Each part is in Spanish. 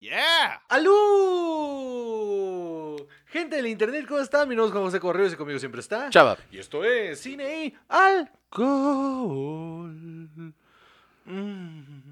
Yeah. ¡Alú! Gente del internet, ¿cómo están? Mi nombre es Juan José Correos y conmigo siempre está. Chava. Y esto es Cine y Alcohol. Mm.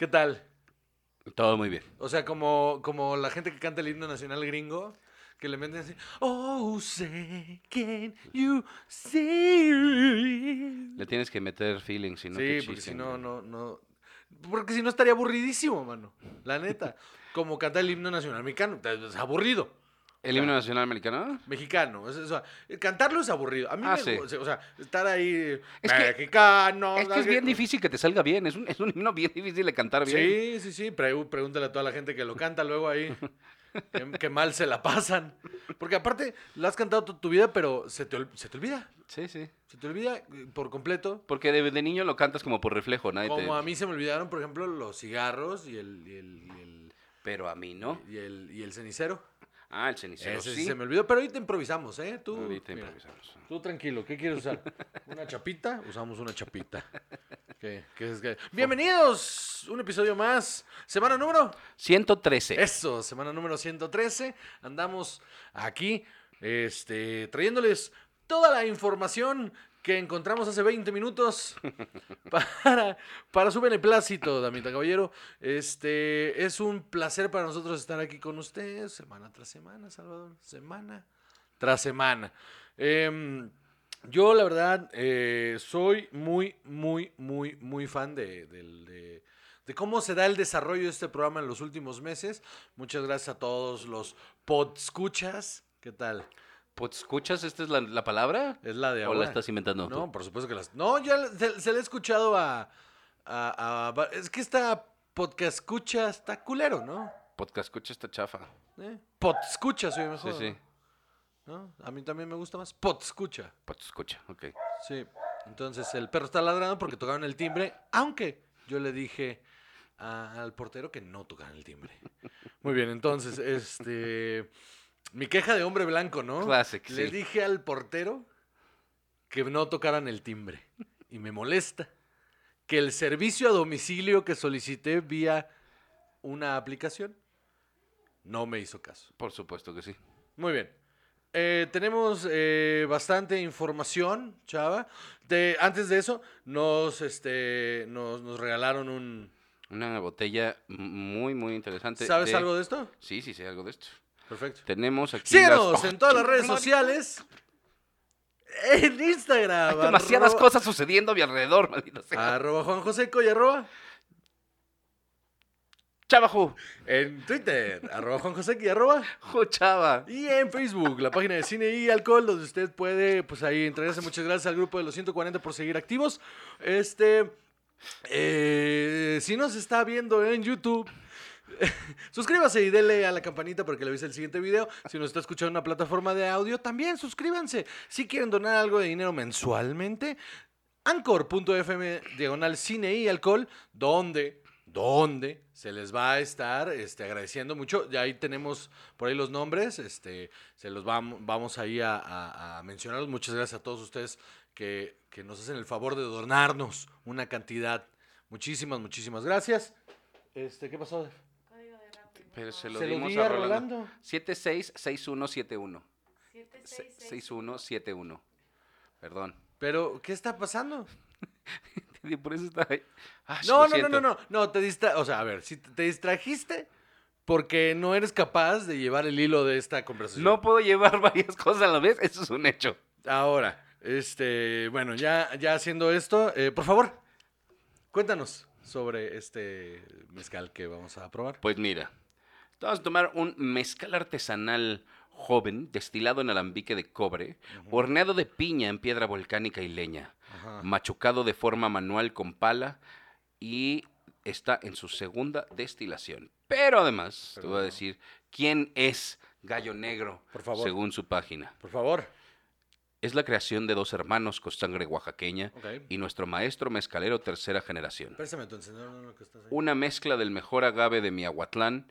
¿Qué tal? Todo muy bien. O sea, como, como la gente que canta el himno nacional gringo, que le meten así, Oh, say, can you see? Le tienes que meter feeling, si no sí, porque si no, no, no. Porque si no estaría aburridísimo, mano. La neta. Como cantar el himno nacional mexicano. Es aburrido. ¿El himno nacional americano? Mexicano. es- o sea, cantarlo es aburrido. A mí Ah, me sí. O sea, estar ahí. Es que- mexicano. Es que es bien difícil que te salga bien. Es un, es un himno bien difícil de cantar bien. Sí, sí, sí. Pre- pregúntale a toda la gente que lo canta luego ahí. que mal se la pasan. Porque aparte, lo has cantado toda tu vida, pero se te, se te olvida. Sí, sí. Se te olvida eh, por completo. Porque de, de niño lo cantas como por reflejo, nadie te... Como a mí se me olvidaron, por ejemplo, los cigarros y el, y el, y el, Pero a mí no. y el, y el cenicero. Ah, el cenicero Ese sí. se me olvidó, pero ahorita improvisamos, ¿eh? Tú, Ahorita mira, improvisamos. tú tranquilo, ¿qué quieres usar? ¿Una chapita? Usamos una chapita. ¿Qué, qué es que- Bienvenidos, un episodio más. Semana número. 113. Eso, semana número 113. Andamos aquí, este, trayéndoles toda la información que encontramos hace 20 minutos para, para su beneplácito, Damita Caballero. Este, es un placer para nosotros estar aquí con ustedes, semana tras semana, Salvador, semana tras semana. Em, yo, la verdad, eh, soy muy, muy, muy, muy fan de, del- de- de cómo se da el desarrollo de este programa en los últimos meses. Muchas gracias a todos los podscuchas. ¿Qué tal? Pues, ¿Escuchas? ¿Esta es la, la palabra? Es la de ¿O ahora. la estás inventando No, tú? por supuesto que las... No, ya se, se le he escuchado a, a- a va- Es que esta podcast escucha está culero, ¿no? Podcast escucha esta chafa. ¿Eh? Podscucha soy mejor. Sí, sí. ¿no? A mí también me gusta más podscucha. Podcast escucha, ok. Sí. Entonces el perro está ladrando porque tocaron el timbre, aunque yo le dije a- al portero que no tocaran el timbre. Muy bien, entonces, este. Mi queja de hombre blanco, ¿no? Classic, Le sí. dije al portero que no tocaran el timbre. Y me molesta que el servicio a domicilio que solicité vía una aplicación no me hizo caso. Por supuesto que sí. Muy bien. Eh, tenemos eh, bastante información, Chava. De, antes de eso, nos, este, nos, nos regalaron un... Una botella muy, muy interesante. ¿Sabes de- algo de esto? Sí, sí, sé algo de esto. Perfecto. Tenemos aquí Síguenos las- en todas las redes ¡Oh, sociales. En Instagram. Hay demasiadas arroba- cosas sucediendo a mi alrededor, maldita sea. Arroba Juan Joseco y arroba. Chavajo, En Twitter. Arroba Juan Joseco y arroba. jo, chava. Y en Facebook, la página de Cine y Alcohol, donde usted puede, pues ahí entregarse. Muchas gracias al grupo de los 140 por seguir activos. Este, eh, si nos está viendo en YouTube, suscríbase y dele a la campanita para que le avise el siguiente video. Si nos está escuchando una plataforma de audio, también suscríbanse. Si quieren donar algo de dinero mensualmente, anchor.fm diagonal cine y alcohol, donde, donde se les va a estar este, agradeciendo mucho. Ya ahí tenemos por ahí los nombres, este, se los vamos, vamos ahí a, a- a mencionarlos. Muchas gracias a todos ustedes que, que nos hacen el favor de donarnos una cantidad. Muchísimas, muchísimas gracias. Este, ¿qué pasó? Pero se lo Se lo dimos di a a Rolando. Rolando. 766171. 6171. Perdón. Pero, ¿qué está pasando? Por eso está ahí. Ah, No, lo no, no, no, no, no, te distra... O sea, a ver, si te te distrajiste porque no eres capaz de llevar el hilo de esta conversación. No puedo llevar varias cosas a la vez, eso es un hecho. Ahora, este, bueno, ya, ya haciendo esto, eh, por favor, cuéntanos sobre este mezcal que vamos a probar. Pues mira, vamos a tomar un mezcal artesanal joven, destilado en alambique de cobre, horneado de piña en piedra volcánica y leña, Ajá. machucado de forma manual con pala y está en su segunda destilación. Pero además, te voy a decir quién es Gallo Negro, Por favor. según su página. Por favor. Es la creación de dos hermanos con sangre oaxaqueña y nuestro maestro mezcalero tercera generación. Encendedor, no, no, que estás ahí. Una mezcla del mejor agave de Miahuatlán.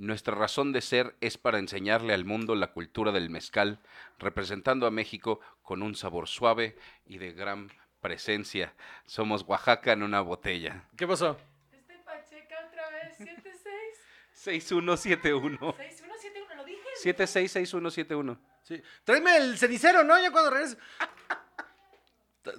Nuestra razón de ser es para enseñarle al mundo la cultura del mezcal, representando a México con un sabor suave y de gran presencia. Somos Oaxaca en una botella. ¿Qué pasó? Este Pacheca otra vez, 76 6171. 6171, lo dije. 766171. Sí. Tráeme el cenicero, ¿no? Ya cuando regreses.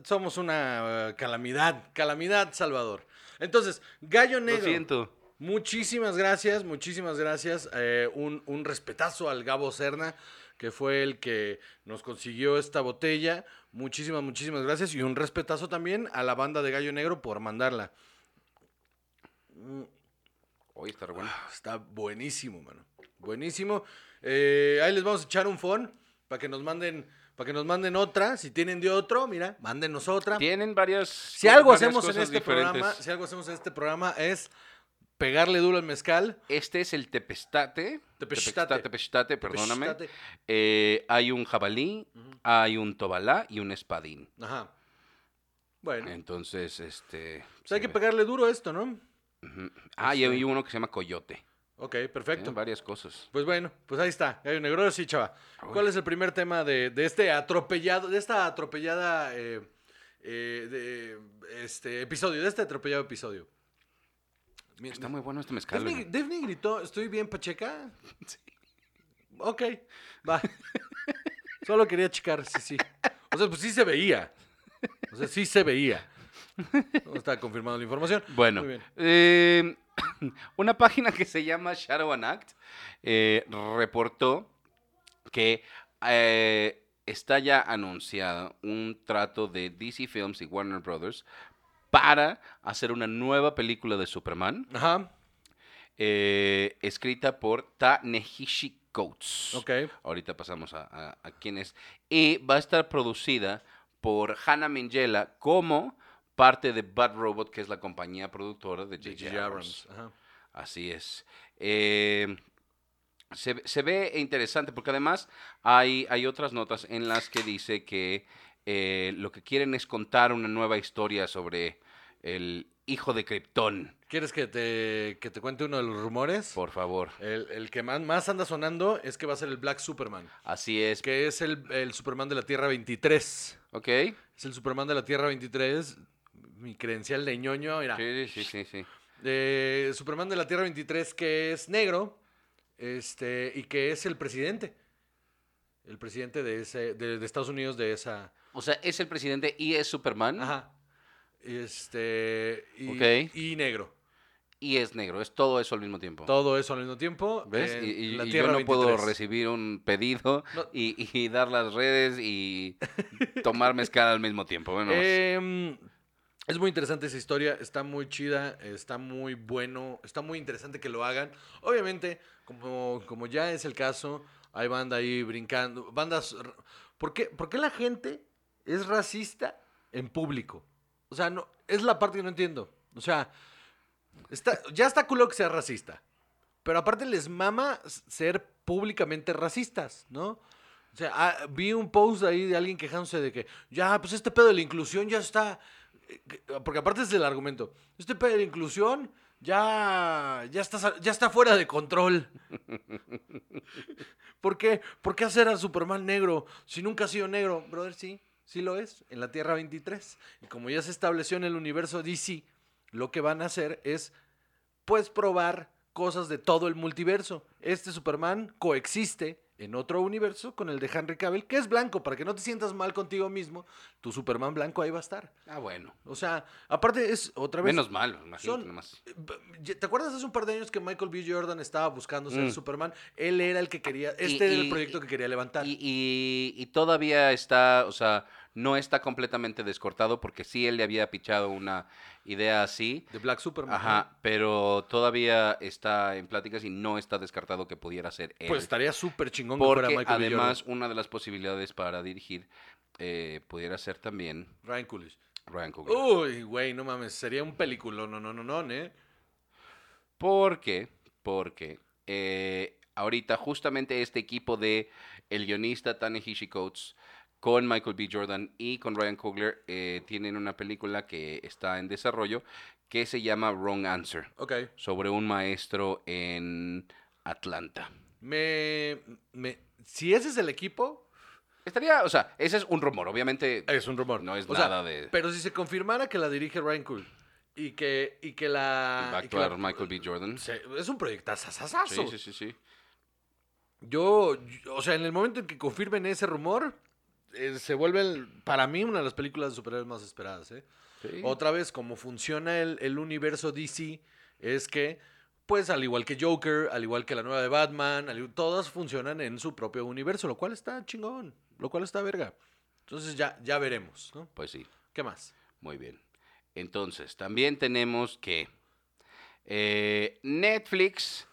Somos una eh, calamidad, calamidad, Salvador. Entonces, Gallo Lo Negro. siento. Muchísimas gracias, muchísimas gracias. Eh, un, un respetazo al Gabo Serna, que fue el que nos consiguió esta botella. Muchísimas, muchísimas gracias. Y un respetazo también a la banda de Gallo Negro por mandarla. Mm, Hoy está re bueno. Está buenísimo, mano. Buenísimo. Eh, ahí les vamos a echar un phone para que nos manden, para que nos manden otra. Si tienen de otro, mira, mándenos otra. Tienen varias. Si algo varias hacemos en este diferentes. programa, si algo hacemos en este programa es pegarle duro al mezcal. Este es el tepestate. Tepextate. Tepextate, perdóname. Eh, hay un jabalí, hay un tobalá y un espadín. Ajá. Bueno, Entonces, este. pues hay que pegarle duro a esto, ¿no? ujú. Ah, y Este- hay uno que se llama coyote. Ok, perfecto. varias cosas. Pues bueno, pues ahí está, Gallo Negro, sí, chava. ¿Cuál es el primer tema de, de este atropellado, de esta atropellada eh, eh, de este episodio, de este atropellado episodio? Mi- Está muy bueno este mezcal. Daphne, gritó, ¿estoy bien, Pacheca? Ok, va. Solo quería checar, sí, sí. O sea, pues sí se veía. O sea, sí se veía. No está confirmando la información. Bueno, eh, una página que se llama Shadow and Act eh, reportó que eh, está ya anunciado un trato de DC Films y Warner Brothers para hacer una nueva película de Superman Ajá, eh, escrita por Ta-Nehishi Coates. ok. Ahorita pasamos a, a- a quién es. Y va a estar producida por Hannah Minghella como parte de Bad Robot, que es la compañía productora de J.J. Abrams. Ajá. Así es. Eh, se, ve- se ve interesante porque además hay, hay otras notas en las que dice que eh, lo que quieren es contar una nueva historia sobre el hijo de Krypton. ¿Quieres que te, que te cuente uno de los rumores? Por favor. El, el que más, más anda sonando es que va a ser el Black Superman, Así es. que es el, el Superman de la Tierra 23. Ok. Es el Superman de la Tierra 23. Mi credencial de ñoño, mira. Sí, sí, sí, sí. Eh, Superman de la Tierra 23 que es negro este, y que es el presidente. El presidente de, ese, de, de Estados Unidos de esa... O sea, es el presidente y es Superman. Ajá. Este, y, negro. Y es negro. Es todo eso al mismo tiempo. Todo eso al mismo tiempo. ¿Ves? Y, y- la y yo no puedo 23. recibir un pedido No. y, y dar las redes y tomar mezcal al mismo tiempo. Bueno, Em, es muy interesante esa historia, está muy chida, está muy bueno, está muy interesante que lo hagan. Obviamente, como, como ya es el caso, hay banda ahí brincando, bandas... ¿Por qué, por qué la gente es racista en público? O sea, no, es la parte que no entiendo. O sea, está, ya está culo que sea racista, pero aparte les mama ser públicamente racistas, ¿no? O sea, ah, vi un post ahí de alguien quejándose de que, ya, pues este pedo de la inclusión ya está. eh, que- Porque aparte es el argumento. Este pedo de la inclusión ya, ya, está, ya está fuera de control. ¿Por? ¿Por qué hacer a Superman negro si nunca ha sido negro? Brother, sí, sí lo es, en la Tierra 23. Y como ya se estableció en el universo DC, lo que van a hacer es, pues, probar cosas de todo el multiverso. Este Superman coexiste en otro universo con el de Henry Cavill, que es blanco, para que no te sientas mal contigo mismo, tu Superman blanco ahí va a estar. ah, bueno. O sea, aparte es otra vez... Menos mal, imagínate nomás. ¿Te acuerdas hace un par de años que Michael B. Jordan estaba buscando ser Mm. Superman? Él era el que quería, este Y- era el y- proyecto que quería levantar. Y todavía está, o sea, no está completamente descortado porque sí él le había pichado una idea así. de Black Superman. Ajá, pero todavía está en pláticas y no está descartado que pudiera ser él. Pues estaría súper chingón que fuera porque Michael B. además una de las posibilidades para dirigir eh, pudiera ser también. Ryan Coolidge. Ryan Coogler. Uy, güey, no mames, sería un película, no, no, no, no, ¿eh? Porque porque eh, ahorita justamente este equipo de el guionista Ta-Nehisi Coates con Michael B. Jordan y con Ryan Coogler eh, tienen una película que está en desarrollo que se llama Wrong Answer, Ok. sobre un maestro en Atlanta. Me, me, si ese es el equipo, Estaría, o sea, ese es un rumor, obviamente. es un rumor. No es O sea, nada de- Pero si se confirmara que la dirige Ryan Coogler y que, y que la... Va a actuar Michael B. Jordan. Se- es un proyectazo. sí, sí, sí. sí. Yo, yo- o sea, en el momento en que confirmen ese rumor, eh, se vuelve, el- para mí, una de las películas de superhéroes más esperadas. ¿eh? Sí. Otra vez, como funciona el, el universo DC, es que, pues, al igual que Joker, al igual que la nueva de Batman, al todas funcionan en su propio universo, lo cual está chingón, lo cual está verga. Entonces ya, ya veremos, ¿no? Pues sí. ¿Qué más? Muy bien. Entonces, también tenemos que eh, Netflix,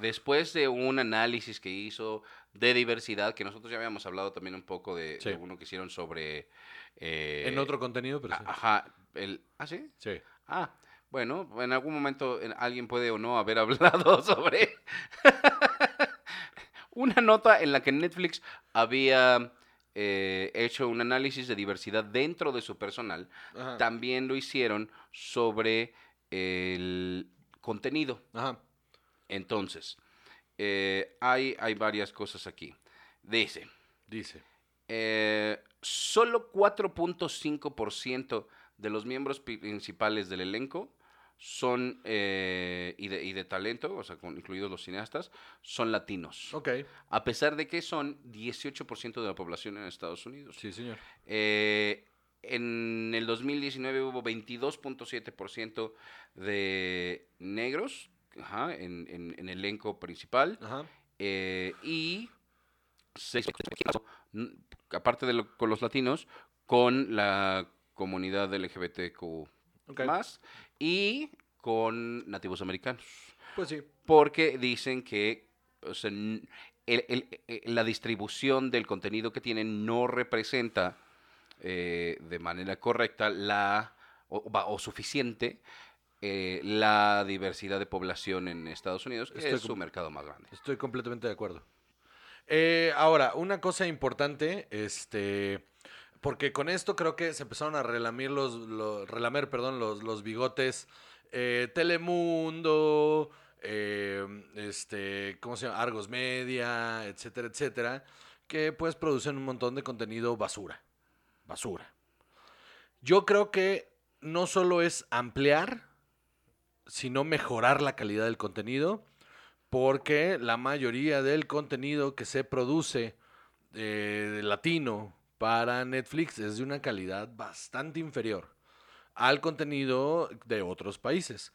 después de un análisis que hizo de diversidad, que nosotros ya habíamos hablado también un poco de, Sí. de uno que hicieron sobre... eh, en otro contenido, pero sí. Ajá. El, ¿Ah, sí? Sí. Ah, bueno, en algún momento en- alguien puede o no haber hablado sobre una nota en la que Netflix había eh, hecho un análisis de diversidad dentro de su personal. Ajá. También lo hicieron sobre el contenido. Ajá. Entonces, eh, hay, hay varias cosas aquí. Dice, Dice. eh, solo 4.5% de los miembros principales del elenco son, eh, y, de, y de talento, o sea, con- incluidos los cineastas, son latinos. Ok. A pesar de que son 18% de la población en Estados Unidos. Sí, señor. Eh, en el 2019 hubo 22.7% de negros ajá, en, en- en elenco principal Ajá. eh, y 6%, n- aparte de lo- con los latinos, con la comunidad LGBTQ más y con nativos americanos. Pues sí. Porque dicen que o sea, n- el- el- eh, la distribución del contenido que tienen no representa eh, de manera correcta la o suficiente eh, la diversidad de población en Estados Unidos, que Estoy es su mercado más grande. Estoy completamente de acuerdo. Eh, ahora, una cosa importante, este, porque con esto creo que se empezaron a relamir los, lo- relamer, perdón, los, los bigotes eh, Telemundo, eh, este, ¿cómo se llama? Argos Media, etcétera, etcétera, que pues producen un montón de contenido basura, basura. Yo creo que no solo es ampliar, sino mejorar la calidad del contenido porque la mayoría del contenido que se produce eh, latino para Netflix es de una calidad bastante inferior al contenido de otros países.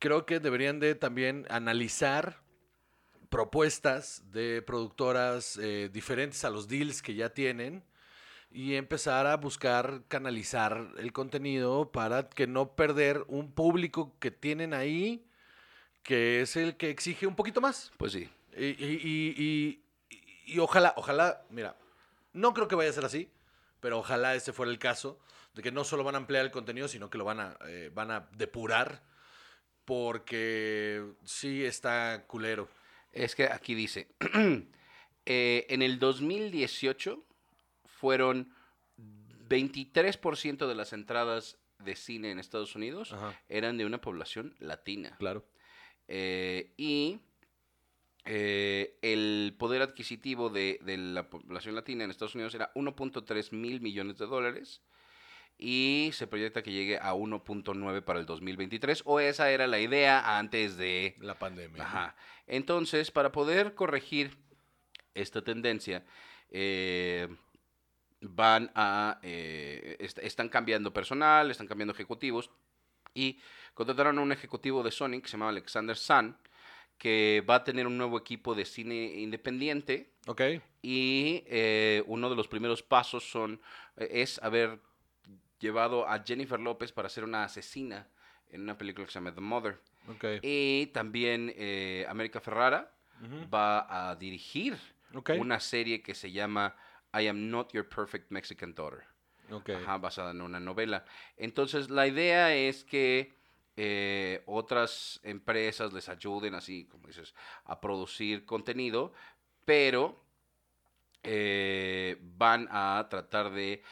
Creo que deberían de también analizar propuestas de productoras eh, diferentes a los deals que ya tienen y empezar a buscar canalizar el contenido para que no perder un público que tienen ahí que es el que exige un poquito más. Pues sí. Y, y- y- ojalá, ojalá, mira, no creo que vaya a ser así, pero ojalá ese fuera el caso, de que no solo van a ampliar el contenido, sino que lo van a, eh, van a depurar, porque sí está culero. Es que aquí dice, eh, en el 2018 fueron 23% de las entradas de cine en Estados Unidos Ajá, eran de una población latina. claro. Eh, y eh, el poder adquisitivo de, de la población latina en Estados Unidos era 1.3 mil millones de dólares y se proyecta que llegue a 1.9 para el 2023 o esa era la idea antes de... La pandemia. Ajá. Entonces, para poder corregir esta tendencia, eh, van a... eh, est- están cambiando personal, están cambiando ejecutivos y contrataron a un ejecutivo de Sony que se llama Alexander Sun, que va a tener un nuevo equipo de cine independiente Ok, y eh, uno de los primeros pasos son eh, es haber llevado a Jennifer López para ser una asesina en una película que se llama The Mother. ok. Y también eh, América Ferrara Ujú, va a dirigir ok, una serie que se llama I Am Not Your Perfect Mexican Daughter. ok. Ajá, basada en una novela. Entonces, la idea es que eh, otras empresas les ayuden, así como dices, a producir contenido, pero eh, van a tratar de,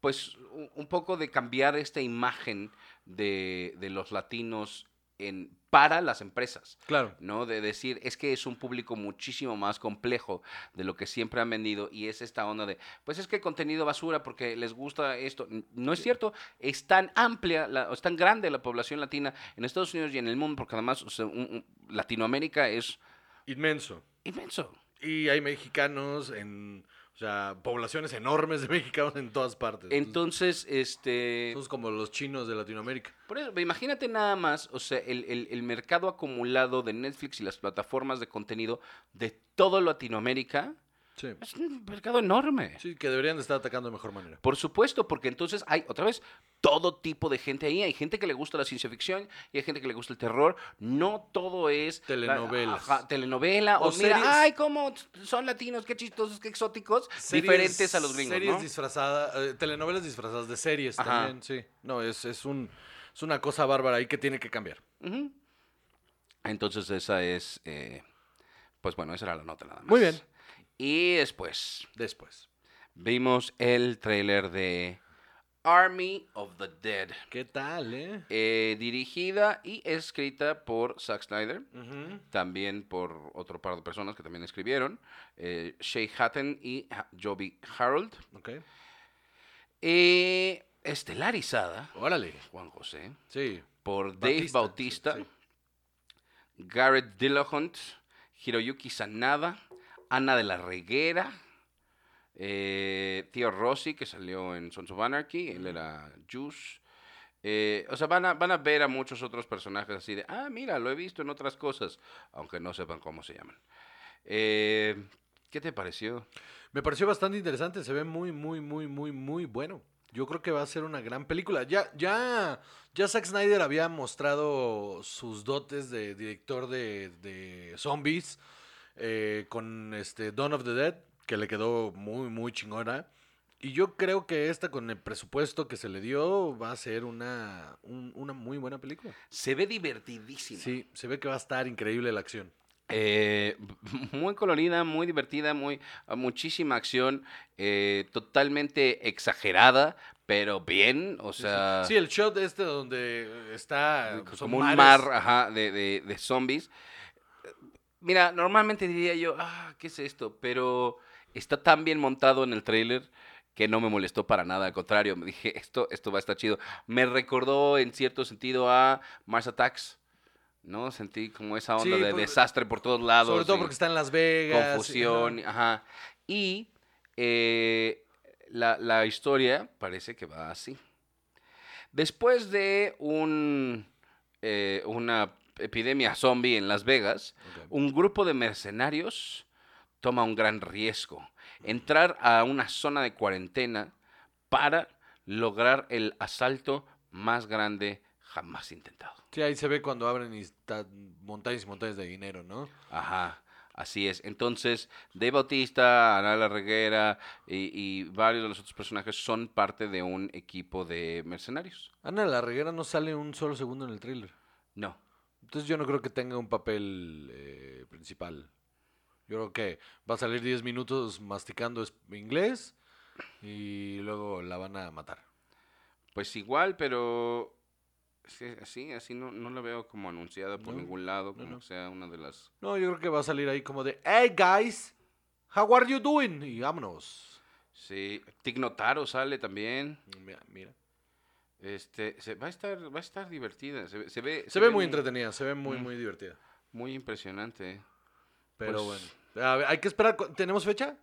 pues, un, un poco de cambiar esta imagen de, de los latinos en, para las empresas. Claro. ¿no? De decir, es que es un público muchísimo más complejo de lo que siempre han vendido y es esta onda de, pues es que contenido basura porque les gusta esto. No es cierto, es tan amplia, la- es tan grande la población latina en Estados Unidos y en el mundo, porque además o sea, un- un- Latinoamérica es Inmenso. inmenso. Y hay mexicanos en, o sea, poblaciones enormes de mexicanos en todas partes. Entonces, este... somos como los chinos de Latinoamérica. Por eso, imagínate nada más, o sea, el, el- el mercado acumulado de Netflix y las plataformas de contenido de toda Latinoamérica Sí. es un mercado enorme. Sí, que deberían de estar atacando de mejor manera. Por supuesto, porque entonces hay, otra vez, todo tipo de gente ahí. Hay gente que le gusta la ciencia ficción y hay gente que le gusta el terror. No todo es... la- Telenovelas. ajá, telenovela. O, O mira, series- ay, cómo son latinos, qué chistosos, qué exóticos. diferentes a los gringos, Series ¿no? disfrazadas, eh, telenovelas disfrazadas de series Ajá. también, sí. No, es, es, un, es una cosa bárbara ahí que tiene que cambiar. Entonces esa es... eh, pues bueno, esa era la nota nada más. Muy bien. Y después Después. vimos el tráiler de Army of the Dead. ¿Qué tal, eh? eh, dirigida y escrita por Zack Snyder. También por otro par de personas que también escribieron, eh, Shay Hatton y Joby Harold. Ok. Eh, estelarizada, Órale. Juan José, Sí. por Dave Bautista, Bautista, sí, sí. Garrett Dillahunt, Hiroyuki Sanada, Ana de la Reguera, eh, Tío Rossi, que salió en Sons of Anarchy, él era Juice. Eh, o sea, van a, van a ver a muchos otros personajes así de, ah, mira, lo he visto en otras cosas, aunque no sepan cómo se llaman. Eh, ¿Qué te pareció? Me pareció bastante interesante, se ve muy, muy, muy, muy, muy bueno. Yo creo que va a ser una gran película. Ya, ya, ya Zack Snyder había mostrado sus dotes de director de, de zombies eh, con este Dawn of the Dead, que le quedó muy, muy chingona. Y yo creo que esta, con el presupuesto que se le dio, va a ser una, un- una muy buena película. Se ve divertidísimo. Sí, se ve que va a estar increíble la acción. Eh, muy colorida, muy divertida, muy, muchísima acción, eh, totalmente exagerada, pero bien, o sea, Sí, el shot este donde está... son como un mares. mar ajá, de, de- de zombies. Mira, normalmente diría yo, ah, ¿qué es esto? Pero está tan bien montado en el tráiler que no me molestó para nada, al contrario, me dije, esto, esto va a estar chido. Me recordó en cierto sentido a Mars Attacks, ¿no? Sentí como esa onda Sí, de por- desastre por todos lados. Sobre todo porque está en Las Vegas. confusión, y- ajá. Y eh, la, la historia parece que va así. Después de un, eh, una epidemia zombie en Las Vegas, un grupo de mercenarios toma un gran riesgo. Entrar a una zona de cuarentena para lograr el asalto más grande jamás intentado. Sí, ahí se ve cuando abren y están montañas y montañas de dinero, ¿no? Ajá, así es. Entonces, Dave Bautista, Ana La Reguera y, y varios de los otros personajes son parte de un equipo de mercenarios. Ana la Reguera no sale un solo segundo en el tráiler. No. Entonces yo no creo que tenga un papel eh, principal. Yo creo que va a salir 10 minutos masticando inglés y luego la van a matar. Pues igual, pero sí, así, así no, no la veo como anunciada por No, ningún lado, no, como no. sea una de las... No, yo creo que va a salir ahí como de, hey guys, how are you doing? Y vámonos. Sí, Tig Notaro sale también. Mira, mira. Este, se, va a estar, va a estar divertida. Se, ve- se ve, Se ve muy entretenida, se ve muy, Mm. muy divertida. Muy impresionante. Pero Pues- bueno. A ver, hay que esperar. ¿Tenemos fecha?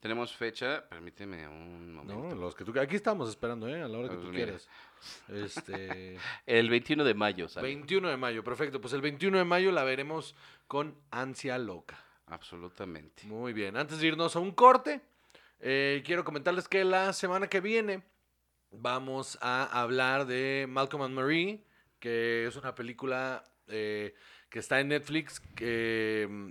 Tenemos fecha, permíteme un momento. No, los que tú Aquí estamos esperando, ¿eh? A la hora que Pues tú mira. quieras. Este. El 21 de mayo sale. 21 de mayo, perfecto. Pues el 21 de mayo la veremos con ansia loca. Absolutamente. Muy bien. Antes de irnos a un corte, eh, quiero comentarles que la semana que viene vamos a hablar de Malcolm and Marie, que es una película eh, que está en Netflix, que, mm,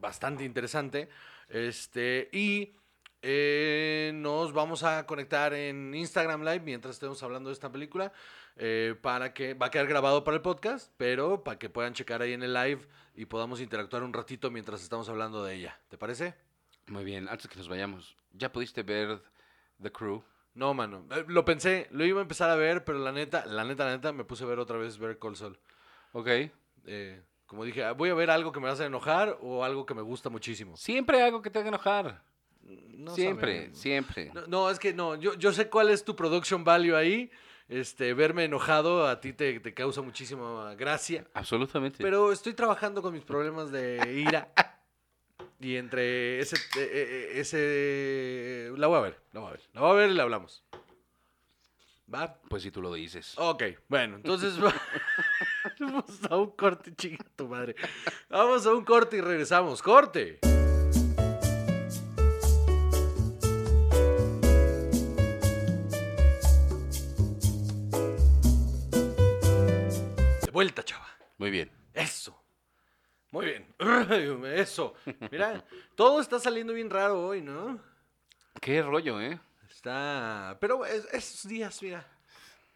bastante interesante. Este, y eh, nos vamos a conectar en Instagram Live mientras estemos hablando de esta película. eh, para que va a quedar grabado para el podcast, pero para que puedan checar ahí en el live y podamos interactuar un ratito mientras estamos hablando de ella. ¿Te parece? Muy bien, antes que nos vayamos, ¿ya pudiste ver The Crew? No, mano. Eh, lo pensé, lo iba a empezar a ver, pero la neta, la neta, la neta, me puse a ver otra vez Ver Call Sol. Ok. Eh, como dije, ah, voy a ver algo que me hace enojar o algo que me gusta muchísimo. Siempre algo que te haga enojar. No siempre, siempre. No, no, es que no, yo, yo sé cuál es tu production value ahí. Este, verme enojado a ti te, te causa muchísima gracia. Absolutamente. Pero estoy trabajando con mis problemas de ira. Y entre ese, eh, eh, ese... La voy a ver, la voy a ver. La voy a ver y la hablamos. ¿Va? Pues si tú lo dices. Ok, bueno, entonces va- vamos a un corte, chica tu madre. Vamos a un corte y regresamos. ¡Corte! De vuelta, chava. Muy bien. Eso. Muy bien. Eso. Mira, todo está saliendo bien raro hoy, ¿no? Qué rollo, ¿eh? Está. Pero es- esos días, mira,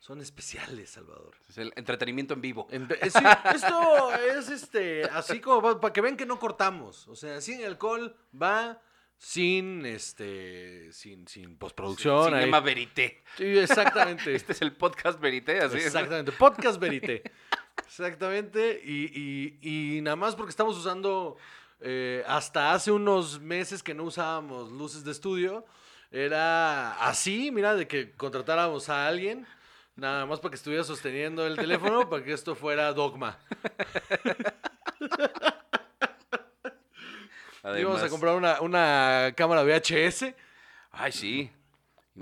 son especiales, Salvador. Es el entretenimiento en vivo. Eh, sí, esto es este, así como para que vean que no cortamos. O sea, sin alcohol va sin este, sin, sin postproducción. ahí. Cinema Verité. Sí, exactamente. Este es el podcast Verité, así. Exactamente. Podcast Verité. Exactamente. Y, y- y nada más porque estamos usando, eh, hasta hace unos meses que no usábamos luces de estudio, era así, mira, de que contratáramos a alguien. Nada más para que estuviera sosteniendo el teléfono para que esto fuera dogma. Íbamos a comprar una, una cámara VHS Ay, sí.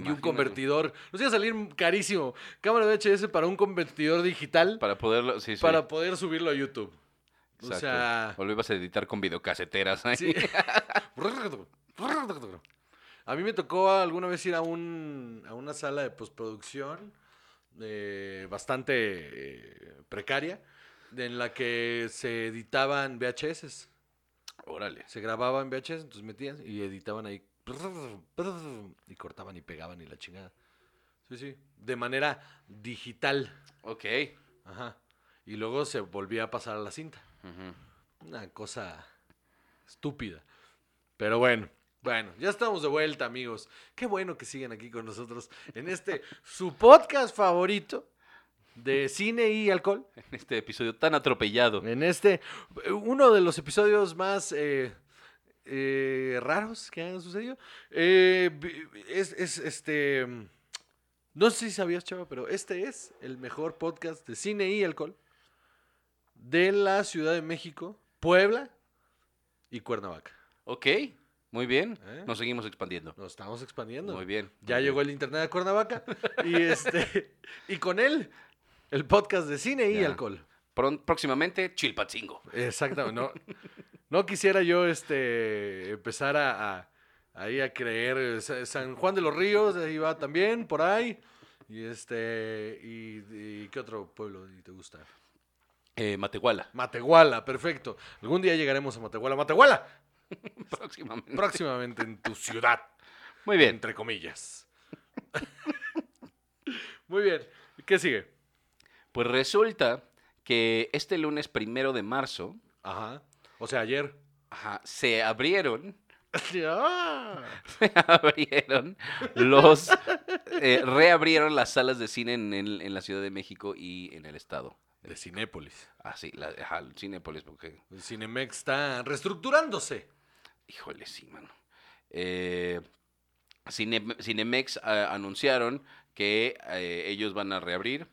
Y un convertidor. Nos iba a salir carísimo. Cámara VHS para un convertidor digital Para poderlo, sí, sí. para poder subirlo a YouTube. O sea, O lo ibas a editar con videocaseteras. ¿eh? sí. a mí me tocó alguna vez ir a, un, a una sala de postproducción eh, bastante eh, precaria, en la que se editaban VHS. Órale. Se grababa en VHS, entonces metían y editaban ahí. Y cortaban y pegaban y la chingada. Sí, sí. De manera digital. Ok. Ajá. Y luego se volvía a pasar a la cinta. Una cosa estúpida. Pero bueno, bueno, ya estamos de vuelta, amigos. Qué bueno que siguen aquí con nosotros en este su podcast favorito de cine y alcohol. En este episodio tan atropellado. En este, uno de los episodios más eh, eh, raros que han sucedido. Eh, es, es, este. No sé si sabías, chava, pero este es el mejor podcast de cine y alcohol de la Ciudad de México, Puebla y Cuernavaca. Ok. Muy bien. ¿Eh? Nos seguimos expandiendo. Nos estamos expandiendo. Muy bien. Ya muy llegó bien. el internet de Cuernavaca y este y con él el podcast de cine y Ya. alcohol. Pron- próximamente, Chilpatzingo. Exactamente. No, no quisiera yo este empezar a, a- ahí a creer. eh, Sa- San Juan de los Ríos, ahí va también, por ahí. Y este. Y, y ¿qué otro pueblo te gusta? Eh, Matehuala. Matehuala, perfecto. Algún día llegaremos a Matehuala. Matehuala, Próximamente. próximamente en tu ciudad, Muy bien. entre comillas. Muy bien. ¿Qué sigue? Pues resulta que este lunes primero de marzo Ajá. O sea, ayer. ajá, se abrieron, Ah. se abrieron los, eh, reabrieron las salas de cine en, el- en la Ciudad de México y en el estado. De Cinépolis. Ah, sí, la, ajá, Cinépolis, porque, El Cinemex está reestructurándose. híjole, sí, mano. Eh, Cine- Cinemex ah, anunciaron que eh, ellos van a reabrir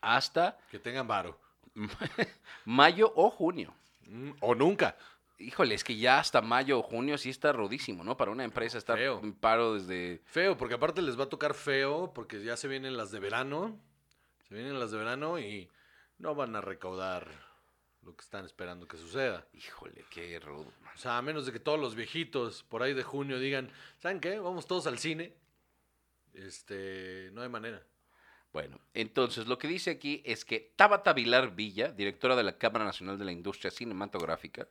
hasta Que tengan varo. mayo o junio. Mm, O nunca. Híjole, es que ya hasta mayo o junio sí está rudísimo, ¿no? Para una empresa estar Feo. en paro desde... Feo, porque aparte les va a tocar feo, porque ya se vienen las de verano. Se vienen las de verano y no van a recaudar lo que están esperando que suceda. Híjole, qué rudo. man. O sea, a menos de que todos los viejitos por ahí de junio digan, ¿saben qué? Vamos todos al cine. Este, no hay manera. Bueno, entonces lo que dice aquí es que Tabata Vilar Villa, directora de la Cámara Nacional de la Industria Cinematográfica,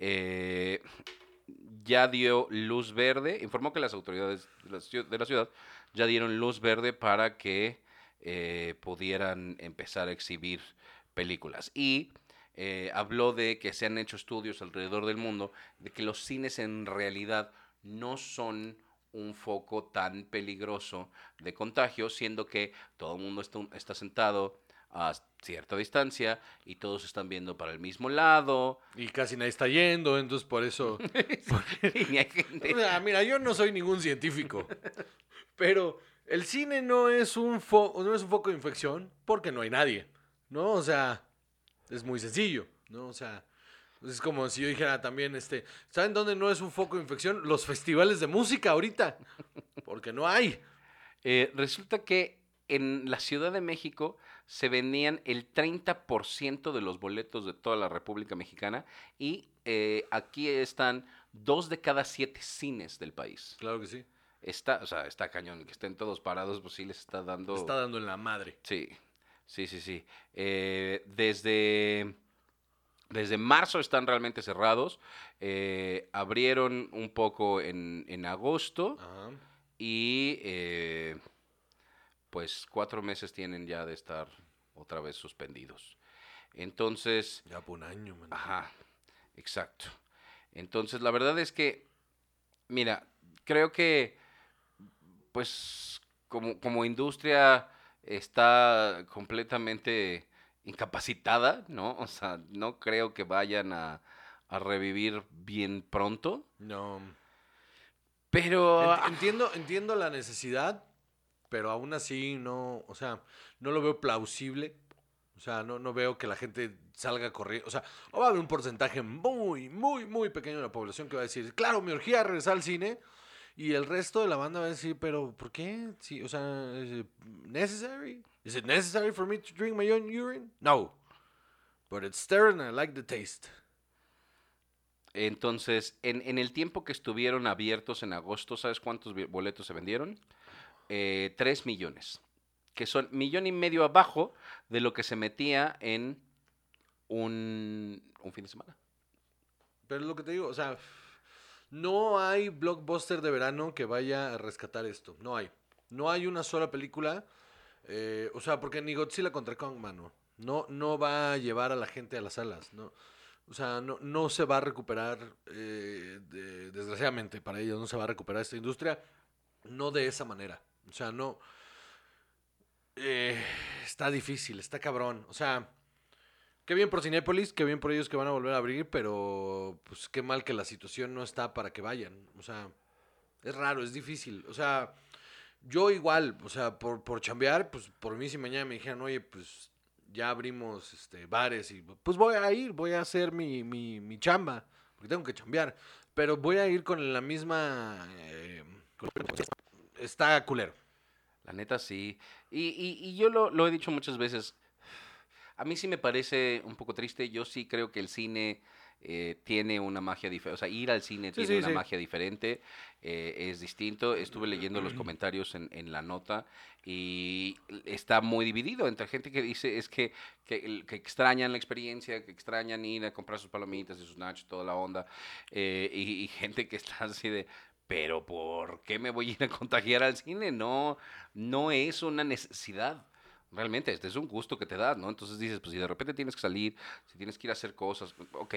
eh, ya dio luz verde, informó que las autoridades de la, ciu- de la ciudad ya dieron luz verde para que eh, pudieran empezar a exhibir películas. Y eh, habló de que se han hecho estudios alrededor del mundo de que los cines en realidad no son un foco tan peligroso de contagio, siendo que todo el mundo está, está sentado a cierta distancia y todos están viendo para el mismo lado. Y casi nadie está yendo, entonces por eso... hay gente- sea, mira, yo no soy ningún científico, pero el cine no es un fo- no es un foco de infección porque no hay nadie, ¿no? O sea, es muy sencillo, ¿no? O sea, es como si yo dijera también, este, ¿saben dónde no es un foco de infección? Los festivales de música ahorita, porque no hay. Eh, resulta que en la Ciudad de México se vendían el 30% de los boletos de toda la República Mexicana y eh, aquí están dos de cada siete cines del país. Claro que sí. Está, o sea, está cañón, que estén todos parados, pues sí les está dando... Está dando en la madre. Sí, sí, sí, sí. Eh, desde, desde marzo están realmente cerrados. Eh, abrieron un poco en, en agosto Ajá. y eh, pues cuatro meses tienen ya de estar otra vez suspendidos. Entonces, Ya por un año, man. Ajá, exacto. Entonces, la verdad es que, mira, creo que, pues, como, como industria está completamente incapacitada, ¿no? O sea, no creo que vayan a, a revivir bien pronto, No. pero... Ent- entiendo, entiendo la necesidad, pero aún así no, o sea, no lo veo plausible. O sea, no, no veo que la gente salga corriendo. O sea, o va a haber un porcentaje muy, muy, muy pequeño de la población que va a decir, claro, me urgía regresar al cine. Y el resto de la banda va a decir, pero ¿por qué? Sí, o sea, ¿is it necessary? Is it necessary for me to drink my own urine? No. But it's there and I like the taste. Entonces, en, en el tiempo que estuvieron abiertos en agosto, ¿sabes cuántos boletos se vendieron? Eh, Tres millones, que son millón y medio abajo de lo que se metía en un, un fin de semana. Pero es lo que te digo, o sea, no hay blockbuster de verano que vaya a rescatar esto. No hay. No hay una sola película. eh, o sea, porque ni Godzilla contra Kong, mano. No, no va a llevar a la gente a las salas. No. O sea, no, no se va a recuperar, eh, de- desgraciadamente para ellos, no se va a recuperar esta industria. No de esa manera. O sea, no. eh, está difícil, está cabrón. O sea, Qué bien por Cinépolis, qué bien por ellos que van a volver a abrir, pero pues qué mal que la situación no está para que vayan. O sea, es raro, es difícil. O sea, yo igual, o sea, por, por chambear, pues por mí si mañana me dijeran, oye, pues ya abrimos este, bares y pues voy a ir, voy a hacer mi, mi, mi chamba, porque tengo que chambear. Pero voy a ir con la misma... eh, está culero. La neta sí. Y, y- y yo lo, lo he dicho muchas veces. A mí sí me parece un poco triste. Yo sí creo que el cine eh, tiene una magia diferente. O sea, ir al cine Sí, tiene sí, una sí. magia diferente. eh, es distinto. Estuve leyendo los comentarios en, en la nota y está muy dividido entre gente que dice es que, que, que extrañan la experiencia, que extrañan ir a comprar sus palomitas y sus nachos, toda la onda. eh, y, y gente que está así de, pero ¿por qué me voy a ir a contagiar al cine? No, no es una necesidad. Realmente, este es un gusto que te da, ¿no? Entonces dices, pues si de repente tienes que salir, si tienes que ir a hacer cosas, ok,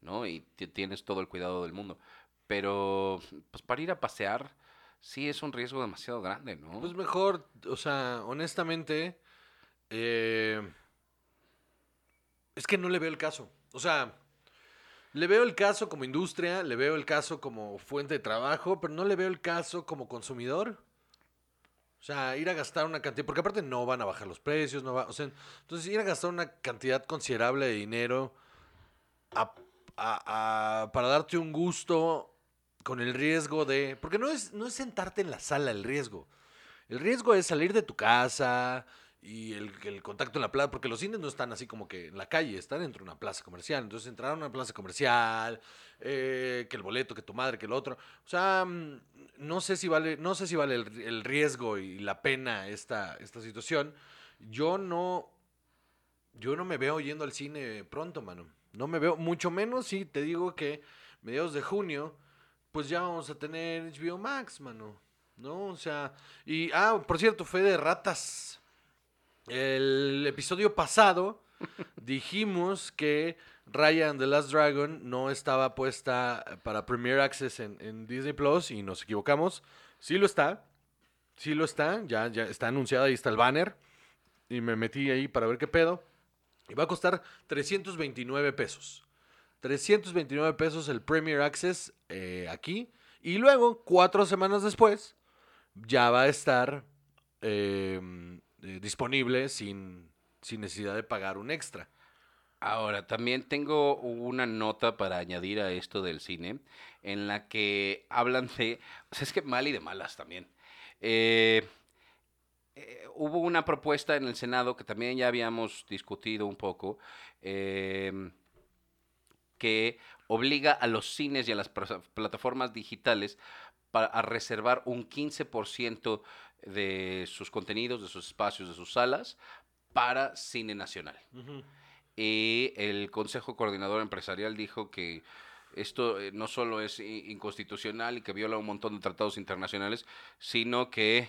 ¿no? Y ti- tienes todo el cuidado del mundo. Pero, pues para ir a pasear, sí es un riesgo demasiado grande, ¿no? Pues mejor, o sea, honestamente, eh, es que no le veo el caso. O sea, le veo el caso como industria, le veo el caso como fuente de trabajo, pero no le veo el caso como consumidor. O sea, ir a gastar una cantidad, porque aparte no van a bajar los precios, no va, o sea, entonces ir a gastar una cantidad considerable de dinero a- a- para darte un gusto con el riesgo de, porque no es, no es sentarte en la sala el riesgo. El riesgo es salir de tu casa y el, el contacto en la plaza, porque los cines no están así como que en la calle, están dentro de una plaza comercial. Entonces entrar a una plaza comercial, eh, que el boleto, que tu madre, que el otro. O sea, mm, no sé si vale, no sé si vale el, riesgo y la pena esta, esta situación. Yo no, yo no me veo yendo al cine pronto, mano. No me veo, mucho menos si te digo que mediados de junio pues ya vamos a tener HBO Max, mano. ¿No? O sea, y, ah, por cierto, fe de ratas. El episodio pasado dijimos que Raya and the Last Dragon no estaba puesta para Premier Access en, en Disney Plus y nos equivocamos. Sí lo está. Sí lo está. Ya, ya está anunciada. Ahí está el banner. Y me metí ahí para ver qué pedo. Y va a costar 329 pesos. 329 pesos el Premier Access eh, aquí. Y luego, cuatro semanas después, ya va a estar eh, eh, disponible sin, sin necesidad de pagar un extra. Ahora, también tengo una nota para añadir a esto del cine, en la que hablan de, es que mal y de malas también. Eh, eh, hubo una propuesta en el Senado que también ya habíamos discutido un poco, que obliga a los cines y a las plataformas digitales pa- a reservar un 15% de sus contenidos, de sus espacios, de sus salas, para cine nacional. Y el Consejo Coordinador Empresarial dijo que esto eh, no solo es inconstitucional y que viola un montón de tratados internacionales, sino que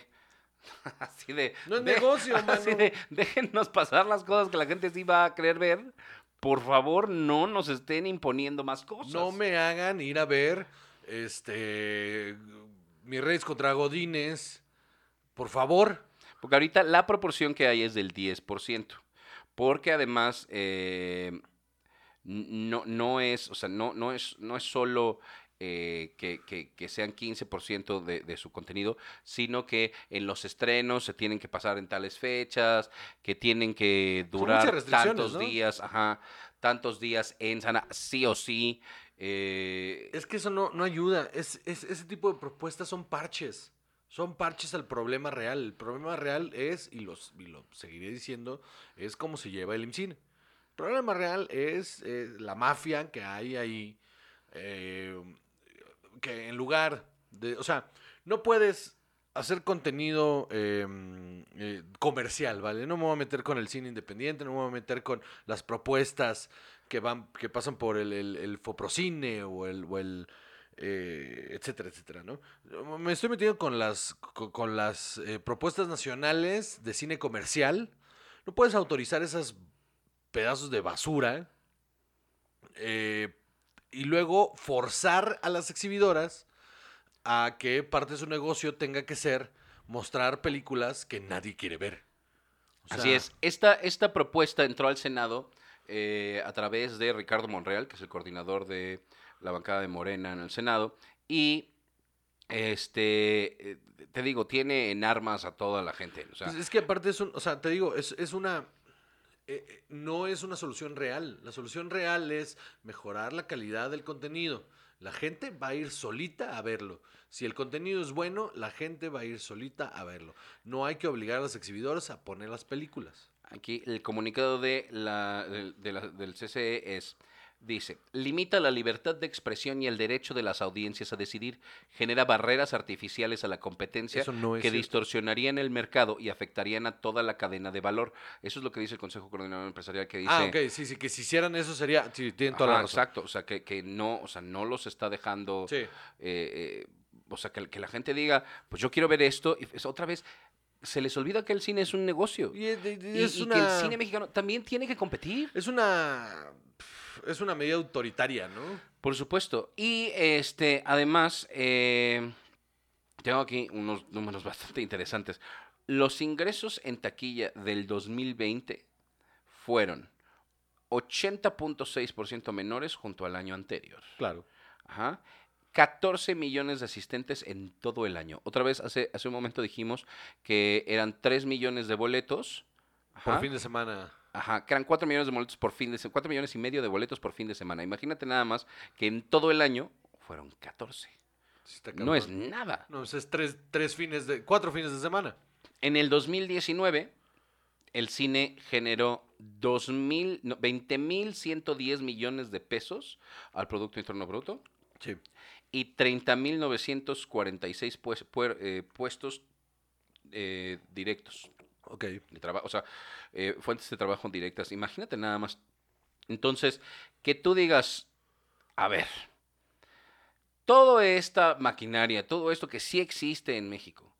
así de No es de- negocio, así de déjennos pasar las cosas que la gente sí va a querer ver. Por favor, no nos estén imponiendo más cosas. No me hagan ir a ver este Mis Reyes contra Godines. Por favor. Porque ahorita la proporción que hay es del 10%. Porque además eh, no, no es, o sea, no, no es, no es solo eh, que, que- que sean 15% de, de su contenido, sino que en los estrenos se tienen que pasar en tales fechas, que tienen que durar tantos ¿no? días, ajá, tantos días en sana, sí o sí. eh, Es que eso no, no ayuda. Es, es- ese tipo de propuestas son parches. Son parches al problema real. El problema real es, y, los, y lo seguiré diciendo, es cómo se lleva el IMCINE. El problema real es la mafia que hay ahí. eh, que en lugar de. O sea, no puedes hacer contenido eh, eh, comercial, ¿vale? No me voy a meter con el cine independiente, no me voy a meter con las propuestas que van, que pasan por el, el, el Foprocine o el eh, etcétera, etcétera, ¿no? Me estoy metiendo con las, con, con las eh, propuestas nacionales de cine comercial. No puedes autorizar esos pedazos de basura eh, y luego forzar a las exhibidoras a que parte de su negocio tenga que ser mostrar películas que nadie quiere ver. O Así es. Esta, esta propuesta entró al Senado eh, a través de Ricardo Monreal, que es el coordinador de la bancada de Morena en el Senado. Y este, eh, te digo, tiene en armas a toda la gente. O sea, Pues es que aparte es un, o sea, te digo, es, es una, eh, eh, no es una solución real. La solución real es mejorar la calidad del contenido. La gente va a ir solita a verlo. Si el contenido es bueno, la gente va a ir solita a verlo. No hay que obligar a las exhibidoras a poner las películas. Aquí el comunicado de la, de la- del CCE es, dice, limita la libertad de expresión y el derecho de las audiencias a decidir, genera barreras artificiales a la competencia no que cierto. distorsionarían el mercado y afectarían a toda la cadena de valor. Eso es lo que dice el Consejo Coordinador Empresarial que dice... ah, ok, sí, sí, que si hicieran eso sería, sí, tienen toda la razón. exacto, o sea, que, que no, o sea, no los está dejando... Sí. eh, eh, o sea, que, que la gente diga, pues yo quiero ver esto, y es otra vez, se les olvida que el cine es un negocio. Y, es- y- y Y, es y una... que el cine mexicano también tiene que competir. Es una... Es una medida autoritaria, ¿no? Por supuesto. Y este, además, eh, tengo aquí unos números bastante interesantes. Los ingresos en taquilla del 2020 fueron 80.6% menores junto al año anterior. Claro. Ajá. 14 millones de asistentes en todo el año. Otra vez, hace, hace un momento dijimos que eran 3 millones de boletos. Por Ajá. fin de semana. Ajá, que eran 4 millones de boletos por fin de semana, 4 millones y medio de boletos por fin de semana. Imagínate nada más que en todo el año fueron 14. Sí está No es nada. No, es tres, tres fines de... Cuatro fines de semana. En el 2019, el cine generó 2.000, no, 20.110 millones de pesos al Producto Interno Bruto Sí. y 30.946 pues, puer- eh, puestos eh, directos. Ok. de o sea, eh, fuentes de trabajo directas. Imagínate nada más. Entonces, que tú digas, a ver, toda esta maquinaria, todo esto que sí existe en México,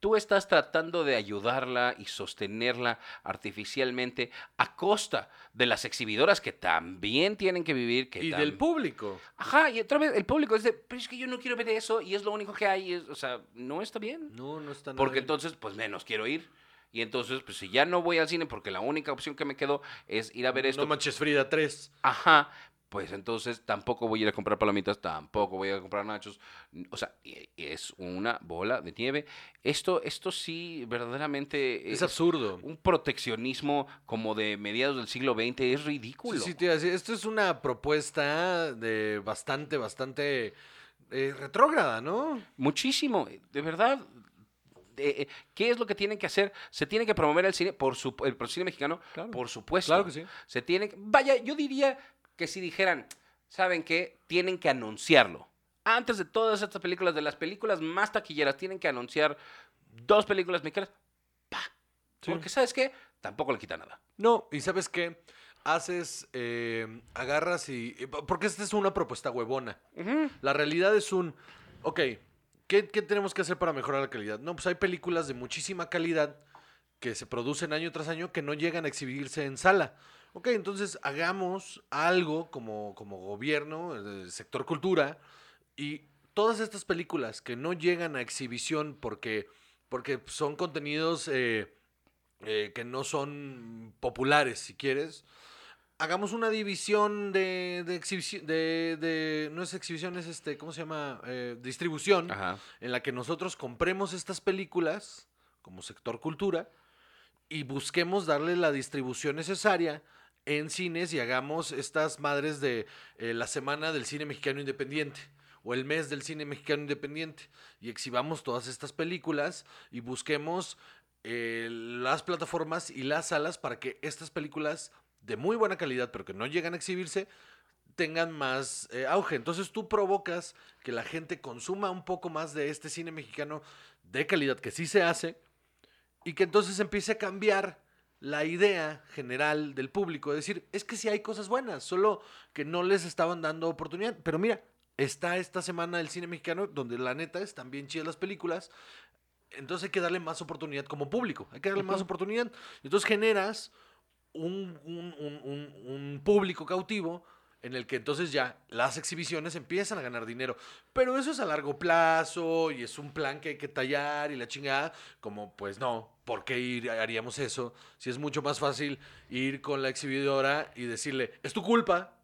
tú estás tratando de ayudarla y sostenerla artificialmente a costa de las exhibidoras que también tienen que vivir. Que Y tam- del público. Ajá, y otra vez el público dice, pero es que yo no quiero ver eso y es lo único que hay. es- o sea, no está bien. No, no está nada Porque bien. entonces, pues menos quiero ir. Y entonces, pues si ya no voy al cine porque la única opción que me quedó es ir a ver esto. No manches Frida 3. Ajá. Pues entonces tampoco voy a ir a comprar palomitas, tampoco voy a ir a comprar nachos. O sea, y es una bola de nieve. Esto, esto sí, verdaderamente Es absurdo. un proteccionismo como de mediados del siglo XX. Es ridículo. Sí, sí, esto es una propuesta de bastante, bastante eh, retrógrada, ¿no? Muchísimo, de verdad. Eh, eh, ¿Qué es lo que tienen que hacer? Se tiene que promover el cine, por su, el, cine mexicano, Claro. por supuesto. Claro que sí. Se tiene que- vaya, yo diría que si dijeran, ¿saben qué? Tienen que anunciarlo. Antes de todas estas películas, de las películas más taquilleras, tienen que anunciar dos películas mexicanas. ¡Pa! Sí. Porque, ¿sabes qué? Tampoco le quita nada. No, y ¿sabes qué? Haces, eh, agarras y... y- Porque esta es una propuesta huevona. La realidad es un, ok, ¿qué, tenemos que hacer para mejorar la calidad? No, pues hay películas de muchísima calidad que se producen año tras año que no llegan a exhibirse en sala. Ok, entonces hagamos algo como, como gobierno, el sector cultura, y todas estas películas que no llegan a exhibición porque, porque son contenidos eh, eh, que no son populares, si quieres, hagamos una división de, de exhibición, de, de- no es exhibición, es este, ¿cómo se llama? Eh, distribución, Ajá. en la que nosotros compremos estas películas como sector cultura y busquemos darle la distribución necesaria en cines y hagamos estas madres de eh, la semana del cine mexicano independiente o el mes del cine mexicano independiente y exhibamos todas estas películas y busquemos eh, las plataformas y las salas para que estas películas de muy buena calidad pero que no llegan a exhibirse tengan más eh, auge. Entonces tú provocas que la gente consuma un poco más de este cine mexicano de calidad que sí se hace y que entonces empiece a cambiar la idea general del público. Es decir, es que sí hay cosas buenas, solo que no les estaban dando oportunidad. Pero mira, está esta semana el cine mexicano donde la neta están bien chidas las películas. Entonces hay que darle más oportunidad como público. Hay que darle más oportunidad. Entonces generas un, un- un- un- público cautivo en el que entonces ya las exhibiciones empiezan a ganar dinero. Pero eso es a largo plazo y es un plan que hay que tallar y la chingada. Como pues no, ¿por qué ir, haríamos eso? Si es mucho más fácil ir con la exhibidora y decirle, es tu culpa.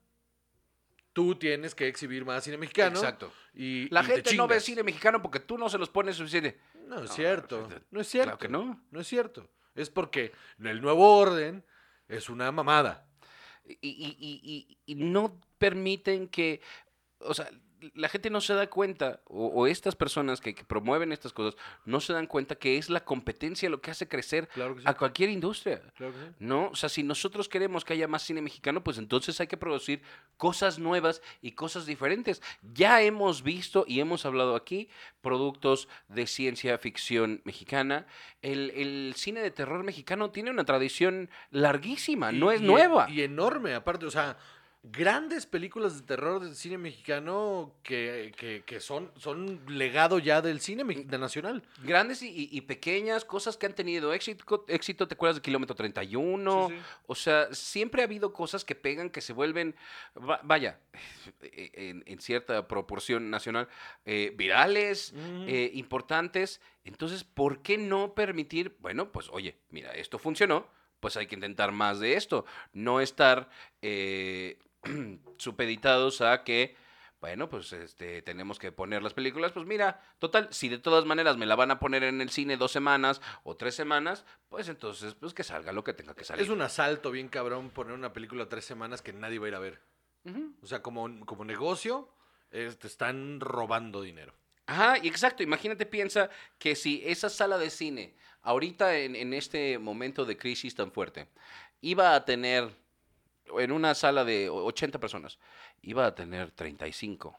Tú tienes que exhibir más cine mexicano. Exacto. Y, La y gente no ve chingas". cine mexicano porque tú no se los pones suficiente. No es No, cierto. pues, No es cierto. Claro que no. No es cierto. Es porque el nuevo orden es una mamada. y, y- y- y- no permiten que, o sea, la gente no se da cuenta, o, o estas personas que, que promueven estas cosas, no se dan cuenta que es la competencia lo que hace crecer Claro que sí. a cualquier industria. Claro que sí. ¿No? O sea, si nosotros queremos que haya más cine mexicano, pues entonces hay que producir cosas nuevas y cosas diferentes. Ya hemos visto y hemos hablado aquí productos de ciencia ficción mexicana. El, el cine de terror mexicano tiene una tradición larguísima, no es y- nueva. Y enorme, aparte, o sea, grandes películas de terror del cine mexicano que, que, que son, son legado ya del cine de nacional. Grandes y, y- y pequeñas, cosas que han tenido éxito, éxito, ¿te acuerdas de Kilómetro 31? Sí, sí. O sea, siempre ha habido cosas que pegan, que se vuelven, va- vaya, en, en cierta proporción nacional, eh, virales, eh, importantes. Entonces, ¿por qué no permitir, bueno, pues oye, mira, esto funcionó, pues hay que intentar más de esto, no estar eh, supeditados a que, bueno, pues este, tenemos que poner las películas, pues mira, total, si de todas maneras me la van a poner en el cine dos semanas o tres semanas, pues entonces, pues que salga lo que tenga que salir. Es un asalto bien cabrón poner una película tres semanas que nadie va a ir a ver. O sea, como, como negocio, eh, te están robando dinero. Ajá, y exacto. Imagínate, piensa que si esa sala de cine, ahorita en, en este momento de crisis tan fuerte, iba a tener, en una sala de o- 80 personas, iba a tener 35.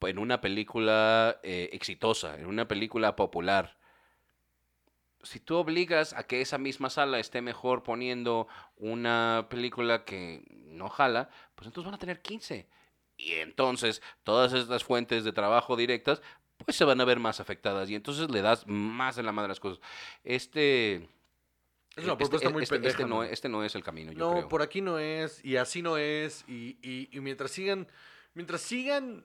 En una película eh, exitosa, en una película popular. Si tú obligas a que esa misma sala esté mejor poniendo una película que no jala, pues entonces van a tener 15. Y entonces todas estas fuentes de trabajo directas pues se van a ver más afectadas y entonces le das más en la madre las cosas. Este... Es una este- propuesta muy este- pendeja. este no, este no es el camino, yo No, creo. por aquí no es, y así no es, y, y- y mientras sigan, mientras sigan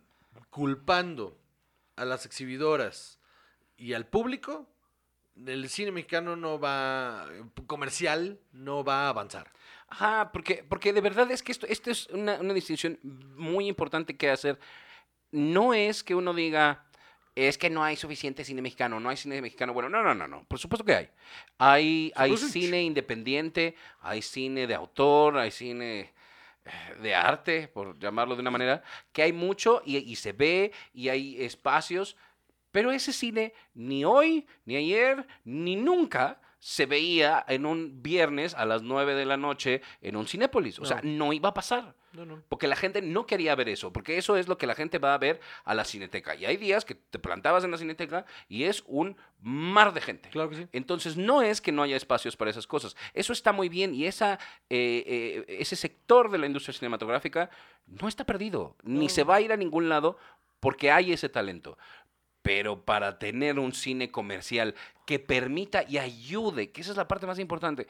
culpando a las exhibidoras y al público, el cine mexicano no va, comercial, no va a avanzar. Ajá, porque, porque de verdad es que esto, esto es una, una distinción muy importante que hacer. No es que uno diga, es que no hay suficiente cine mexicano, no hay cine mexicano bueno. No, no, no, no. Por supuesto que hay. Hay, hay cine independiente, hay cine de autor, hay cine eh, de arte, por llamarlo de una manera, que hay mucho y, y se ve y hay espacios, pero ese cine ni hoy, ni ayer, ni nunca se veía en un viernes a las 9 de la noche en un Cinépolis. O sea, no iba a pasar. No, no. Porque la gente no quería ver eso, porque eso es lo que la gente va a ver a la cineteca. Y hay días que te plantabas en la cineteca y es un mar de gente. Claro que sí. Entonces no es que no haya espacios para esas cosas. Eso está muy bien y esa, eh, eh, ese sector de la industria cinematográfica no está perdido, ni se va a ir a ningún lado porque hay ese talento. Pero para tener un cine comercial que permita y ayude, que esa es la parte más importante,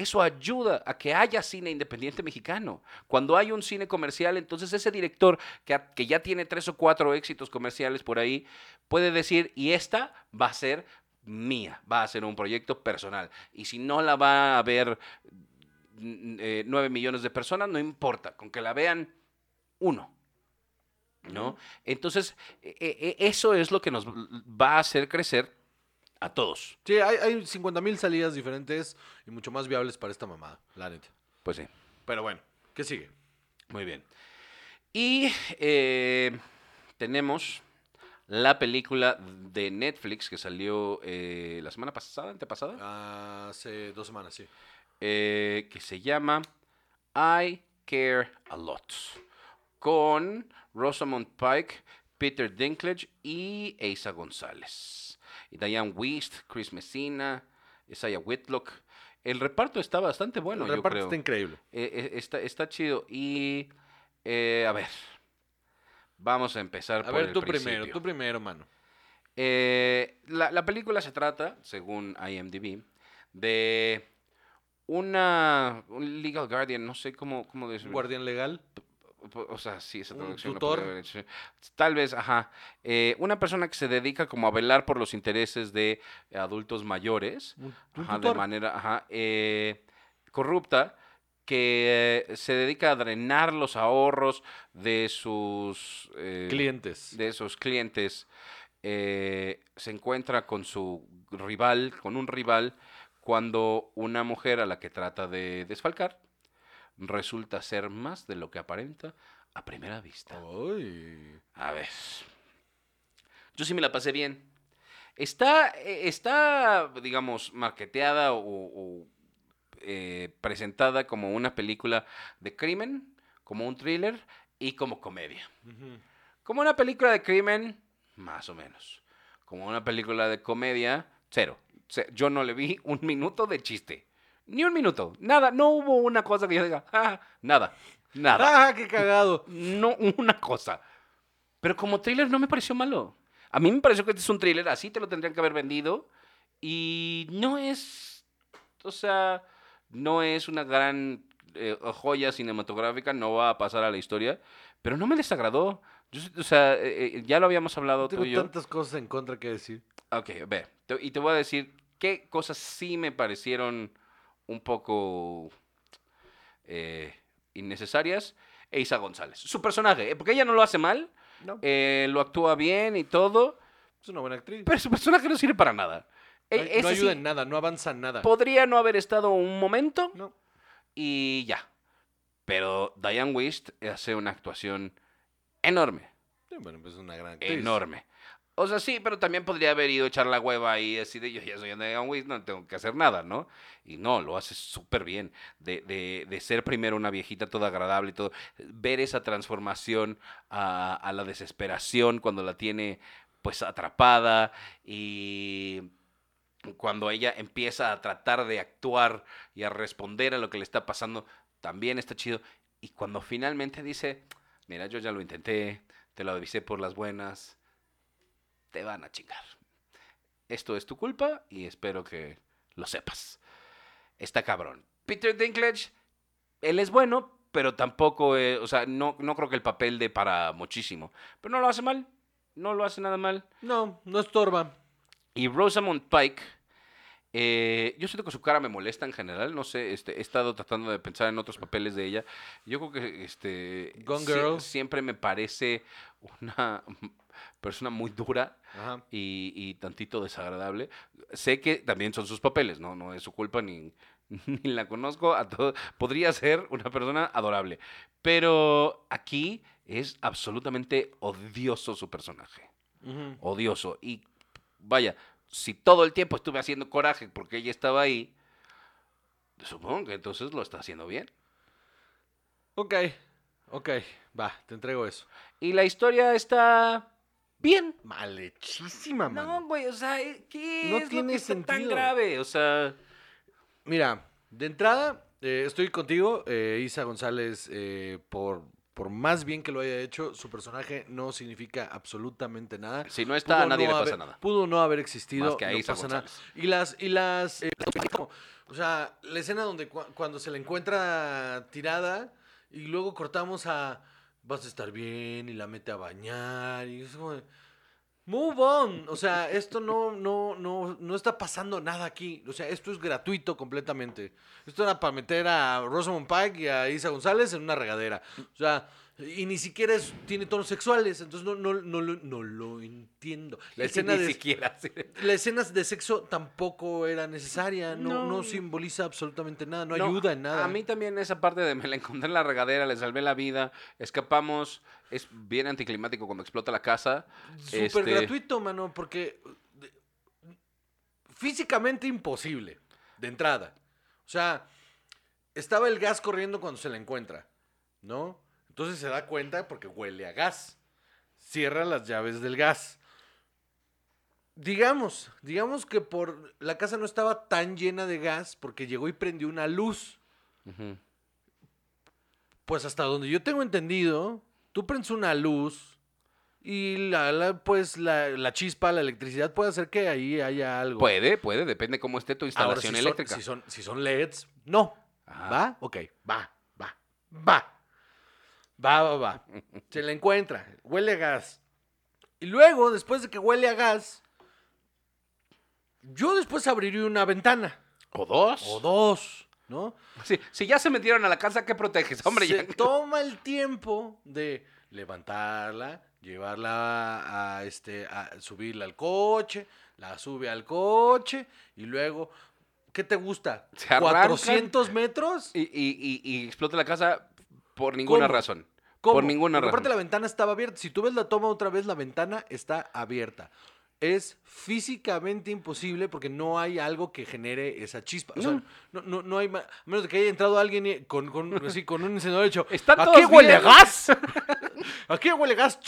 eso ayuda a que haya cine independiente mexicano. Cuando hay un cine comercial, entonces ese director que, que ya tiene tres o cuatro éxitos comerciales por ahí, puede decir, y esta va a ser mía, va a ser un proyecto personal. Y si no la va a ver mm, eh, nueve millones de personas, no importa, con que la vean uno. ¿No? Entonces, e- e- eso es lo que nos va a hacer crecer a todos. Sí, hay, hay 50 mil salidas diferentes y mucho más viables para esta mamada, la neta. Pues sí. Pero bueno, ¿qué sigue? Muy bien. Y eh, tenemos la película de Netflix que salió eh, la semana pasada, antepasada, Hace dos semanas, sí. eh, que se llama I Care a Lot, con Rosamund Pike, Peter Dinklage y Asa González. Diane Wist, Chris Messina, Isaiah Whitlock. El reparto está bastante bueno, el yo reparto creo. está increíble. Eh, eh, está, está chido. Y, eh, a ver, vamos a empezar A por ver, el tú primero, tú primero, mano. Eh, la, la película se trata, según IMDb, de una un legal guardian, no sé cómo, cómo decirlo. guardián legal. O sea, sí, esa traducción tutor. hecho. Tal vez, ajá. Eh, una persona que se dedica como a velar por los intereses de adultos mayores, Un, un ajá, de manera ajá, eh, corrupta, que se dedica a drenar los ahorros de sus eh, Clientes. de esos clientes eh, se encuentra con su rival, con un rival, cuando una mujer a la que trata de desfalcar resulta ser más de lo que aparenta a primera vista. A ver. Yo sí me la pasé bien. Está, eh, está digamos, marketeada o, o, eh, presentada como una película de crimen, como un thriller y como comedia. Como una película de crimen, más o menos. Como una película de comedia, cero. Ce- Yo no le vi un minuto de chiste. Ni un minuto. Nada. No hubo una cosa que yo diga, "Ah", nada. Nada. ¡Ah, qué cagado! No una cosa. Pero como thriller no me pareció malo. A mí me pareció que este es un thriller, así te lo tendrían que haber vendido. Y no es. O sea, no es una gran eh, joya cinematográfica, no va a pasar a la historia. Pero no me desagradó. Yo, o sea, eh, eh, ya lo habíamos hablado Tengo tú y yo. tantas cosas en contra que decir. Ok, ve. y te voy a decir qué cosas sí me parecieron un poco eh, innecesarias. Eisa González. Su personaje, eh, porque ella no lo hace mal, No, eh, lo actúa bien y todo, es una buena actriz. pero su personaje no sirve para nada. no, ayuda sí en nada, no avanza en nada. podría no haber estado un momento No. y ya. Pero Diane Wist hace una actuación enorme. Sí, bueno, pues es una gran actriz. enorme. O sea, sí, pero también podría haber ido a echar la hueva ahí, así de yo ya soy Diane Weiss, no tengo que hacer nada, ¿no? Y no, lo hace súper bien. De, de, de ser primero una viejita toda agradable y todo. Ver esa transformación a, a la desesperación cuando la tiene pues atrapada y cuando ella empieza a tratar de actuar y a responder a lo que le está pasando, también está chido. Y cuando finalmente dice, mira, yo ya lo intenté, te lo avisé por las buenas, te van a chingar. Esto es tu culpa y espero que lo sepas. Está cabrón. Peter Dinklage, él es bueno, pero tampoco, eh, o sea, no, no creo que el papel de para muchísimo. Pero no lo hace mal, no lo hace nada mal. No, no estorba. Y Rosamund Pike, eh, yo siento que su cara me molesta en general, no sé, este, he estado tratando de pensar en otros papeles de ella. Yo creo que este, Gone sie- Girl. siempre me parece una persona muy dura Ajá. y, y tantito desagradable. Sé que también son sus papeles, no, no es su culpa ni, ni la conozco. A todo, podría ser una persona adorable, pero aquí es absolutamente odioso su personaje odioso. Y vaya, si todo el tiempo estuve haciendo coraje porque ella estaba ahí, supongo que entonces lo está haciendo bien. Ok, ok, va, te entrego eso. Y la historia está bien. Malhechísima, No, mano. güey, o sea, ¿qué No es tiene lo que está tan sentido. grave? O sea, Mira, de entrada, eh, estoy contigo, eh, Isa González, eh, por, por más bien que lo haya hecho, su personaje no significa absolutamente nada. si no está, a nadie le no pasa haber- nada. Pudo no haber existido. Más que a no Isa pasa nada. González. Y las, y las, eh, o sea, la escena donde cua- cuando se la encuentra tirada y luego cortamos a vas a estar bien y la mete a bañar y es como Move on. O sea, esto no, no, no, no está pasando nada aquí. O sea, esto es gratuito completamente. Esto era para meter a Rosamund Pike y a Isa González en una regadera. O sea, y ni siquiera es- tiene tonos sexuales. Entonces no, no, no, lo- no lo entiendo. La escena, Ni de, siquiera. sí. la escena de sexo tampoco era necesaria. No, no. No. simboliza absolutamente nada. No, No, ayuda en nada. A mí también esa parte de me la encontré en la regadera, le salvé la vida, escapamos, es bien anticlimático cuando explota la casa. Súper Este, gratuito, mano, porque físicamente imposible, de entrada. O sea, estaba el gas corriendo cuando se la encuentra, ¿no? Entonces se da cuenta porque huele a gas. Cierra las llaves del gas. Digamos, digamos que por la casa no estaba tan llena de gas porque llegó y prendió una luz. Pues hasta donde yo tengo entendido, tú prendes una luz y la, la- pues la, la chispa, la electricidad puede hacer que ahí haya algo. Puede, puede, depende cómo esté tu Ahora, instalación son- eléctrica. si, son, si son LEDs, no. Ajá. ¿Va? Ok, va, va, va. Va, va, va. Se la encuentra, huele a gas. Y luego, después de que huele a gas, yo después abriría una ventana. O dos. O dos, ¿no? Sí, si ya se metieron a la casa, ¿qué proteges? Hombre, se ya. toma el tiempo de levantarla, llevarla a, este, a subirla al coche, la sube al coche y luego, ¿qué te gusta? Se arrancan. ¿400 metros? Y, y- y- y explota la casa por ninguna ¿Cómo? razón. ¿Cómo? Por ninguna Porque razón. aparte la ventana estaba abierta. Si tú ves la toma otra vez, la ventana está abierta. Es físicamente imposible porque no hay algo que genere esa chispa. O sea, No. no, hay ma- a menos de que haya entrado alguien con, con, así, con un encendedor hecho. ¿Están ¿A qué huele a bien?" gas? ¿A qué huele gas?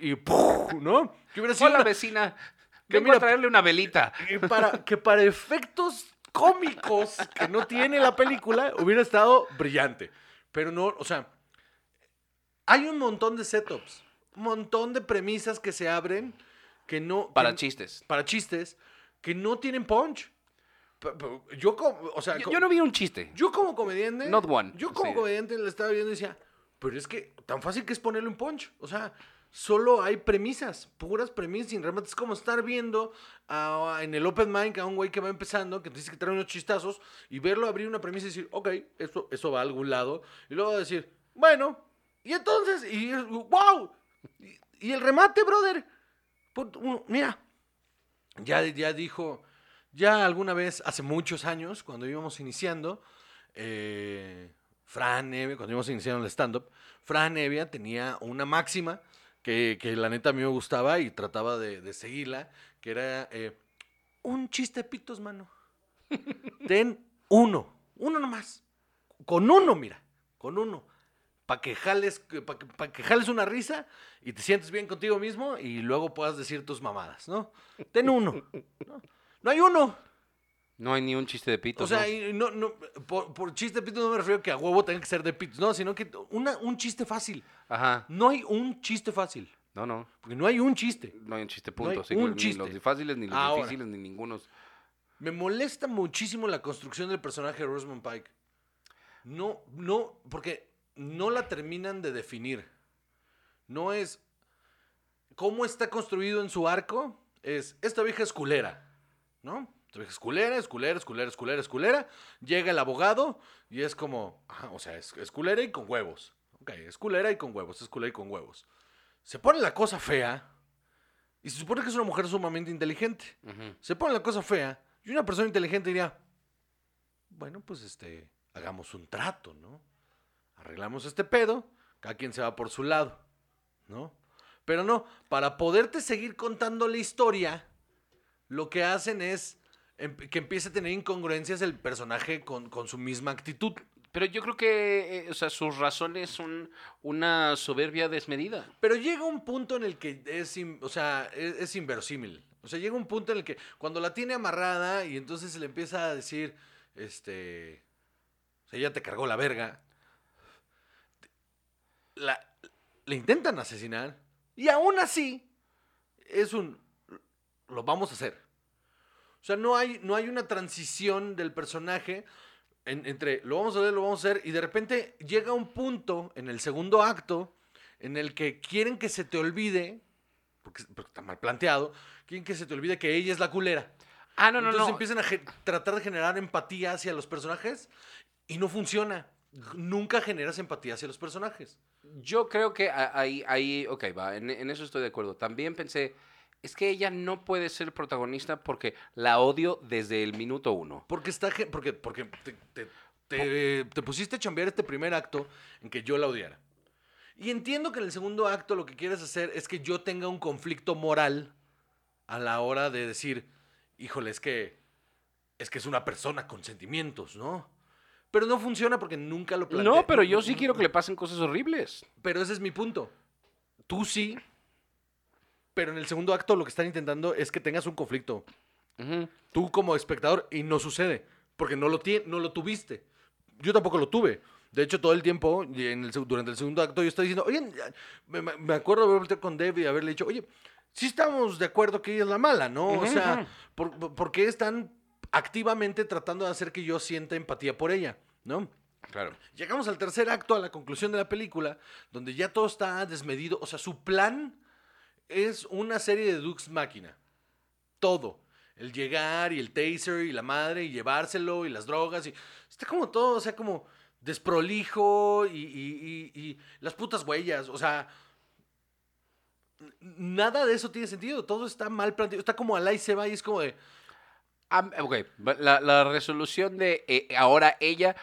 Y ¡puf! ¿no? Que hubiera sido Hola, una- vecina. que mira- a traerle una velita. que para, que para efectos cómicos que no tiene la película hubiera estado brillante. Pero no, o sea, hay un montón de setups, un montón de premisas que se abren que no... Para que- chistes. Para chistes que no tienen punch. Yo como, o sea, Yo, yo no vi un chiste. yo como comediante... Not one, Yo como sí. comediante le estaba viendo y decía, pero es que tan fácil que es ponerle un punch. O sea, solo hay premisas, puras premisas sin remate. Es como estar viendo a- en el open mic a un güey que va empezando, que te dice que trae unos chistazos, y verlo abrir una premisa y decir, ok, eso, eso va a algún lado. Y luego decir, bueno, y entonces, y wow. Y, y el remate, brother. Mira, ya, ya dijo, ya alguna vez, hace muchos años, cuando íbamos iniciando, eh, Fran Evia, cuando íbamos iniciando el stand-up, Fran Evia tenía una máxima que, que la neta a mí me gustaba y trataba de, de seguirla, que era eh, un chiste pitos, mano. Ten uno, uno nomás. Con uno, mira, con uno. Para que, jales, pa que, pa' que jales una risa y te sientes bien contigo mismo y luego puedas decir tus mamadas, ¿no? Ten uno. No, No hay uno. No hay ni un chiste de O pitos. sea, ¿no? no, por, por chiste de pitos no me refiero que a huevo tenga que ser de pitos, no, sino que una, un chiste fácil. Ajá. No hay un chiste fácil. No, no. Porque no hay un chiste. No hay un chiste, No hay punto. Sí, un ni chiste. los fáciles, ni los Ahora. difíciles, ni ningunos. Me molesta muchísimo la construcción del personaje de Rosamund Pike. No, no, porque no la terminan de definir. No es. ¿Cómo está construido en su arco? Es. Esta vieja es culera. ¿No? Esta vieja es culera, es culera, es culera, es culera, es culera. Llega el abogado y es como. O sea, es, es culera y con huevos. Ok, es culera y con huevos, es culera y con huevos. Se pone la cosa fea. Y se supone que es una mujer sumamente inteligente se pone la cosa fea y una persona inteligente diría, bueno, pues este, hagamos un trato, ¿no? Arreglamos este pedo, cada quien se va por su lado, ¿no? Pero no, para poderte seguir contando la historia, lo que hacen es que empiece a tener incongruencias el personaje con, con su misma actitud. Pero yo creo que, eh, o sea, sus razones son una soberbia desmedida. Pero llega un punto en el que es, in- o sea, es, es inverosímil. O sea, llega un punto en el que cuando la tiene amarrada y entonces se le empieza a decir, este, o sea, ya te cargó la verga. La, le intentan asesinar y aún así es un, lo vamos a hacer. O sea, no hay, no hay una transición del personaje en- entre lo vamos a hacer, lo vamos a hacer, y de repente llega un punto en el segundo acto en el que quieren que se te olvide, porque, porque está mal planteado, quieren que se te olvide que ella es la culera. Ah, no, no, Entonces no. empiezan a tratar de generar empatía hacia los personajes y no funciona. Nunca generas empatía hacia los personajes. Yo creo que ahí, ahí, ok, va, en, en eso estoy de acuerdo. También pensé, es que ella no puede ser protagonista porque la odio desde el minuto uno. Porque está porque, porque te, te- te- te pusiste a chambear este primer acto en que yo la odiara. Y entiendo que en el segundo acto lo que quieres hacer es que yo tenga un conflicto moral a la hora de decir, híjole, es que es que es una persona con sentimientos, ¿no? Pero no funciona porque nunca lo planteé. No, pero yo sí quiero que le pasen cosas horribles. Pero ese es mi punto. Tú sí, pero en el segundo acto lo que están intentando es que tengas un conflicto. Tú como espectador y no sucede, porque no lo, no lo tuviste. Yo tampoco lo tuve. De hecho, todo el tiempo, y en el, durante el segundo acto, yo estaba diciendo, oye, me, acuerdo de haber con Dave y haberle dicho, oye, sí estamos de acuerdo que ella es la mala, ¿no? O Ujú, sea, ujú. ¿por, por- por qué están activamente tratando de hacer que yo sienta empatía por ella, ¿no? Claro. Llegamos al tercer acto, a la conclusión de la película, donde ya todo está desmedido. O sea, su plan es una serie de Dux Máquina. Todo. El llegar y el taser y la madre y llevárselo y las drogas. y Está como todo, o sea, como desprolijo y, y- y- y las putas huellas. O sea, nada de eso tiene sentido. Todo está mal planteado. Está como al y se va y es como de... Ah, ok, la, resolución de eh, ahora ella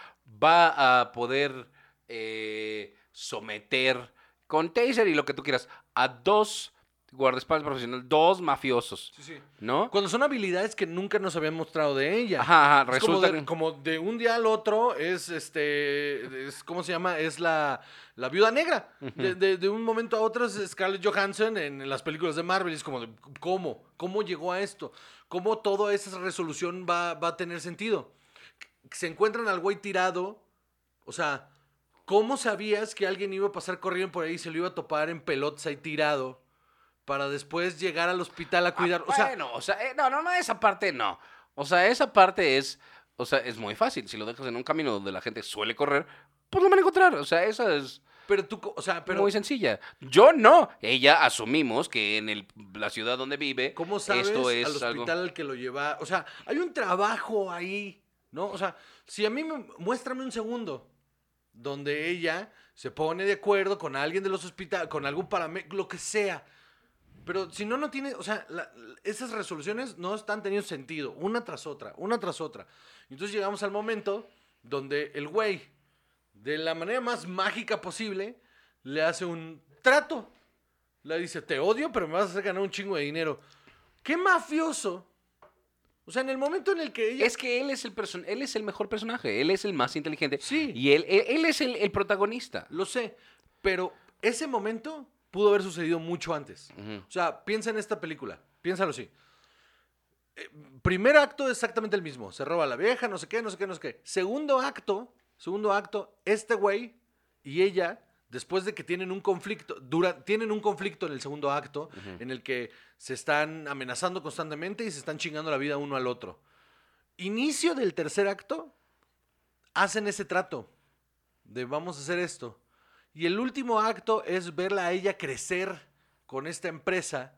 va a poder eh, someter con taser y lo que tú quieras a dos guardaespaldas profesionales, dos mafiosos, ¿no? Cuando son habilidades que nunca nos habían mostrado de ella. Ajá, ajá, Es como, resulta de, como de un día al otro es este es, ¿cómo se llama? Es la, la viuda negra. de, de- de un momento a otro es Scarlett Johansson en, en las películas de Marvel. Y es como de, ¿cómo? ¿Cómo llegó a esto? ¿Cómo toda esa resolución va, va a tener sentido? Se encuentran al güey tirado. O sea, ¿cómo sabías que alguien iba a pasar corriendo por ahí y se lo iba a topar en pelotas ahí tirado? Para después llegar al hospital a cuidar. Ah, o sea, bueno, o sea, eh, no, no, no, esa parte no. O sea, esa parte es, o sea, es muy fácil. Si lo dejas en un camino donde la gente suele correr, pues lo van a encontrar. O sea, esa es pero tú, o sea, pero muy sencilla. Yo no. Ella asumimos que en el, la ciudad donde vive, ¿Cómo sabes esto es al algo... hospital al que lo lleva? O sea, hay un trabajo ahí, ¿no? O sea, si a mí me muéstrame un segundo donde ella se pone de acuerdo con alguien de los hospitales, con algún paramédico, lo que sea. Pero si no, no tiene, o sea, la- esas resoluciones no están teniendo sentido, una tras otra, una tras otra. Entonces llegamos al momento donde el güey, de la manera más mágica posible, le hace un trato. Le dice, te odio, pero me vas a hacer ganar un chingo de dinero. ¡Qué mafioso! O sea, en el momento en el que ella... Es que él es el person él es el mejor personaje, él es el más inteligente. Sí. Y él, él, él es el, el protagonista. Lo sé, pero ese momento pudo haber sucedido mucho antes. O sea, piensa en esta película, piénsalo así. primer acto exactamente el mismo. Se roba a la vieja, no sé qué, no sé qué, no sé qué. Segundo acto, segundo acto, este güey y ella, después de que tienen un conflicto, dura, tienen un conflicto en el segundo acto, en el que se están amenazando constantemente y se están chingando la vida uno al otro. Inicio del tercer acto, hacen ese trato de vamos a hacer esto. Y el último acto es verla a ella crecer con esta empresa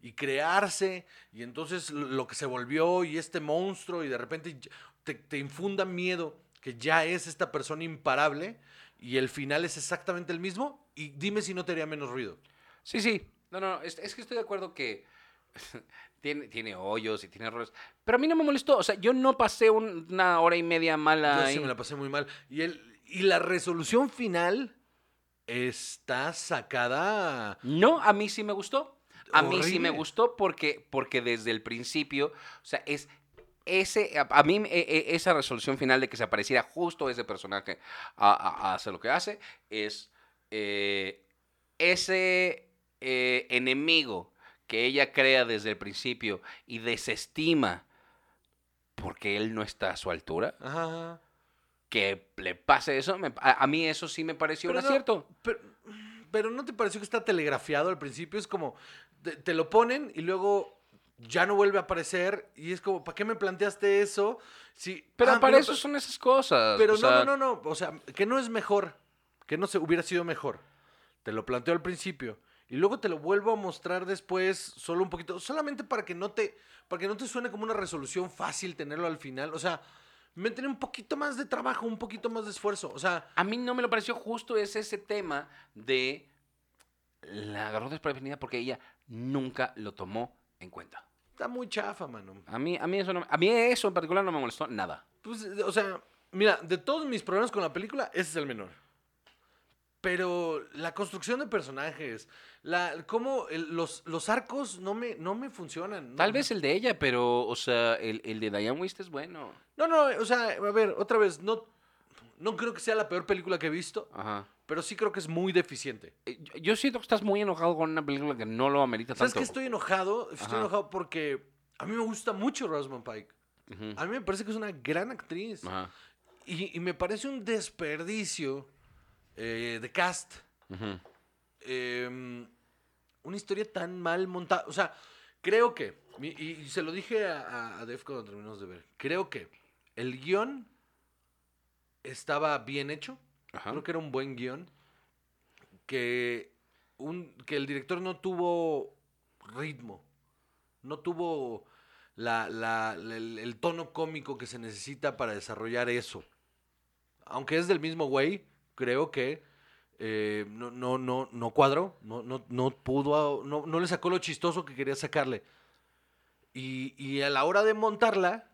y crearse, y entonces lo que se volvió y este monstruo, y de repente te, te infunda miedo que ya es esta persona imparable, y el final es exactamente el mismo, y dime si no te haría menos ruido. Sí, sí. No, no, no, es, es que estoy de acuerdo que tiene, tiene hoyos y tiene errores. Pero a mí no me molestó. O sea, yo no pasé un- una hora y media mala. Yo ahí. sí me la pasé muy mal. Y, el, y la resolución final está sacada... No, a mí sí me gustó. A mí sí me gustó porque, porque desde el principio, o sea, es ese, a, a mí e- e- esa resolución final de que se apareciera justo ese personaje a, a- a hacer lo que hace, es eh, ese eh, enemigo que ella crea desde el principio y desestima porque él no está a su altura, Ajá. Que le pase eso, me- a, a mí eso sí me pareció un Pero no, acierto. Pero, pero ¿no te pareció que está telegrafiado al principio? Es como, te, te lo ponen y luego ya no vuelve a aparecer y es como, ¿para qué me planteaste eso? Sí, Pero ah, para eso son esas cosas. Pero no, sea, no, no, no, o sea, que no es mejor, que no se hubiera sido mejor. Te lo planteo al principio y luego te lo vuelvo a mostrar después, solo un poquito, solamente para que no te, para que no te suene como una resolución fácil tenerlo al final. O sea, métele un poquito más de trabajo, un poquito más de esfuerzo. O sea, A mí no me lo pareció justo es ese tema de la agarró desprevenida porque ella nunca lo tomó en cuenta. está muy chafa, mano. A mí, a mí eso no, a mí eso en particular no me molestó nada. Pues, o sea, mira, de todos mis problemas con la película, ese es el menor. Pero la construcción de personajes, la, cómo el- los, los arcos no me, no me funcionan. no- Tal vez el de ella, pero, o sea, el, el de Diane Wist es bueno. No, no, o sea, a ver, otra vez, no, no creo que sea la peor película que he visto, Ajá. pero sí creo que es muy deficiente. Eh, yo- siento que estás muy enojado con una película que no lo amerita ¿Sabes tanto. qué? Estoy enojado, estoy Ajá. enojado porque a mí me gusta mucho Rosamund Pike. A mí me parece que es una gran actriz. Ajá. Y, y me parece un desperdicio eh, de cast. Eh, una historia tan mal montada. O sea, creo que, y, y se lo dije a, a, a Def cuando terminamos de ver, creo que el guion estaba bien hecho. Ajá. Creo que era un buen guion. Que, un, que el director no tuvo ritmo. No tuvo la, la- la- el, el tono cómico que se necesita para desarrollar eso. Aunque es del mismo güey, creo que eh, no, no, no, no cuadró. No, no, no pudo. No, no le sacó lo chistoso que quería sacarle. Y, y a la hora de montarla,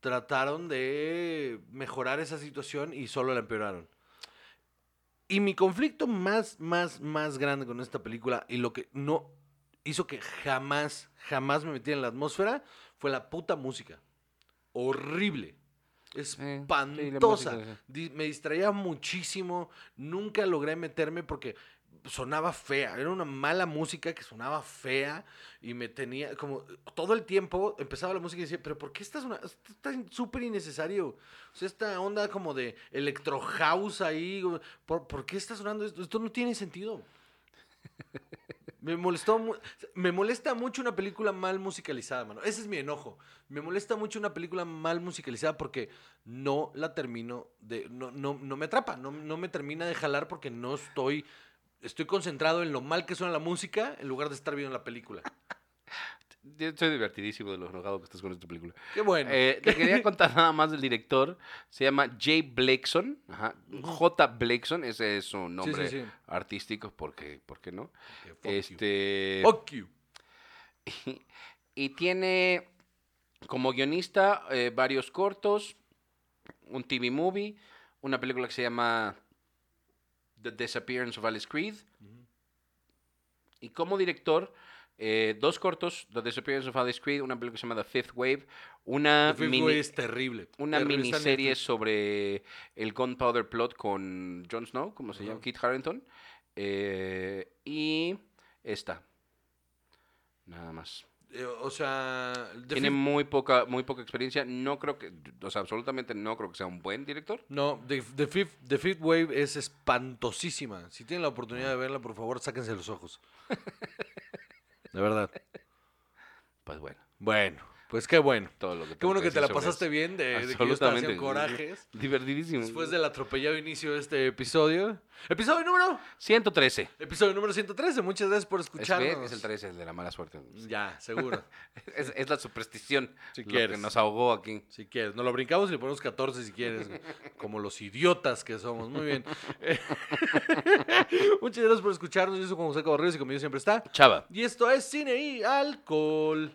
trataron de mejorar esa situación y solo la empeoraron. Y mi conflicto más, más, más grande con esta película y lo que no hizo que jamás, jamás me metiera en la atmósfera fue la puta música. Horrible. Espantosa. sí. Me distraía muchísimo. Nunca logré meterme porque sonaba fea. Era una mala música que sonaba fea y me tenía como todo el tiempo empezaba la música y decía, pero ¿por qué estás una súper innecesario? O sea, esta onda como de electro house ahí, ¿por, por qué está sonando esto? Esto no tiene sentido. Me molestó, me molesta mucho una película mal musicalizada, mano. Ese es mi enojo. Me molesta mucho una película mal musicalizada porque no la termino de, no, no, no me atrapa, no, no me termina de jalar porque no estoy, estoy concentrado en lo mal que suena la música en lugar de estar viendo la película. Yo Estoy divertidísimo de lo enojado que estás con esta película. Qué bueno. Eh, te quería contar nada más del director. Se llama Jay Blakeson. Ajá. J. Blakeson, ese es su nombre sí, sí. artístico, porque, ¿por qué no? Fuck you. Este. Fuck you. Y, y tiene como guionista eh, varios cortos, un TV movie, una película que se llama The Disappearance of Alice Creed. Y como director, eh, dos cortos, The Disappearance of Alice Creed, una película que se llama The Fifth Wave, una, The Fifth mini- Way es terrible. una Terrible, miniserie sobre el Gunpowder Plot con Jon Snow, como se llama, Kit Harington. eh, y esta. Nada más. eh, o sea, Tiene Fifth- muy poca, muy poca experiencia. No creo que, o sea, absolutamente no creo que sea un buen director. no, The, The Fifth, The Fifth Wave es espantosísima. Si tienen la oportunidad de verla, por favor, sáquense los ojos. De verdad. Pues bueno, Bueno, pues qué bueno. todo lo que Qué bueno que te la pasaste eso. bien de, de que yo estaba haciendo corajes. Divertidísimo. Después del atropellado inicio de este episodio. Episodio número. 113. Episodio número 113. Muchas gracias por Es, escucharnos. es el 13, el de la mala suerte. Ya, seguro. Es, es la superstición Si lo que quieres. nos ahogó aquí. Si quieres. Nos lo brincamos y le ponemos 14 si quieres. Como los idiotas que somos. Muy bien. Muchas gracias por escucharnos. Yo soy Juan José Cabarrero y conmigo siempre está. Chava. Y esto es Cine y Alcohol.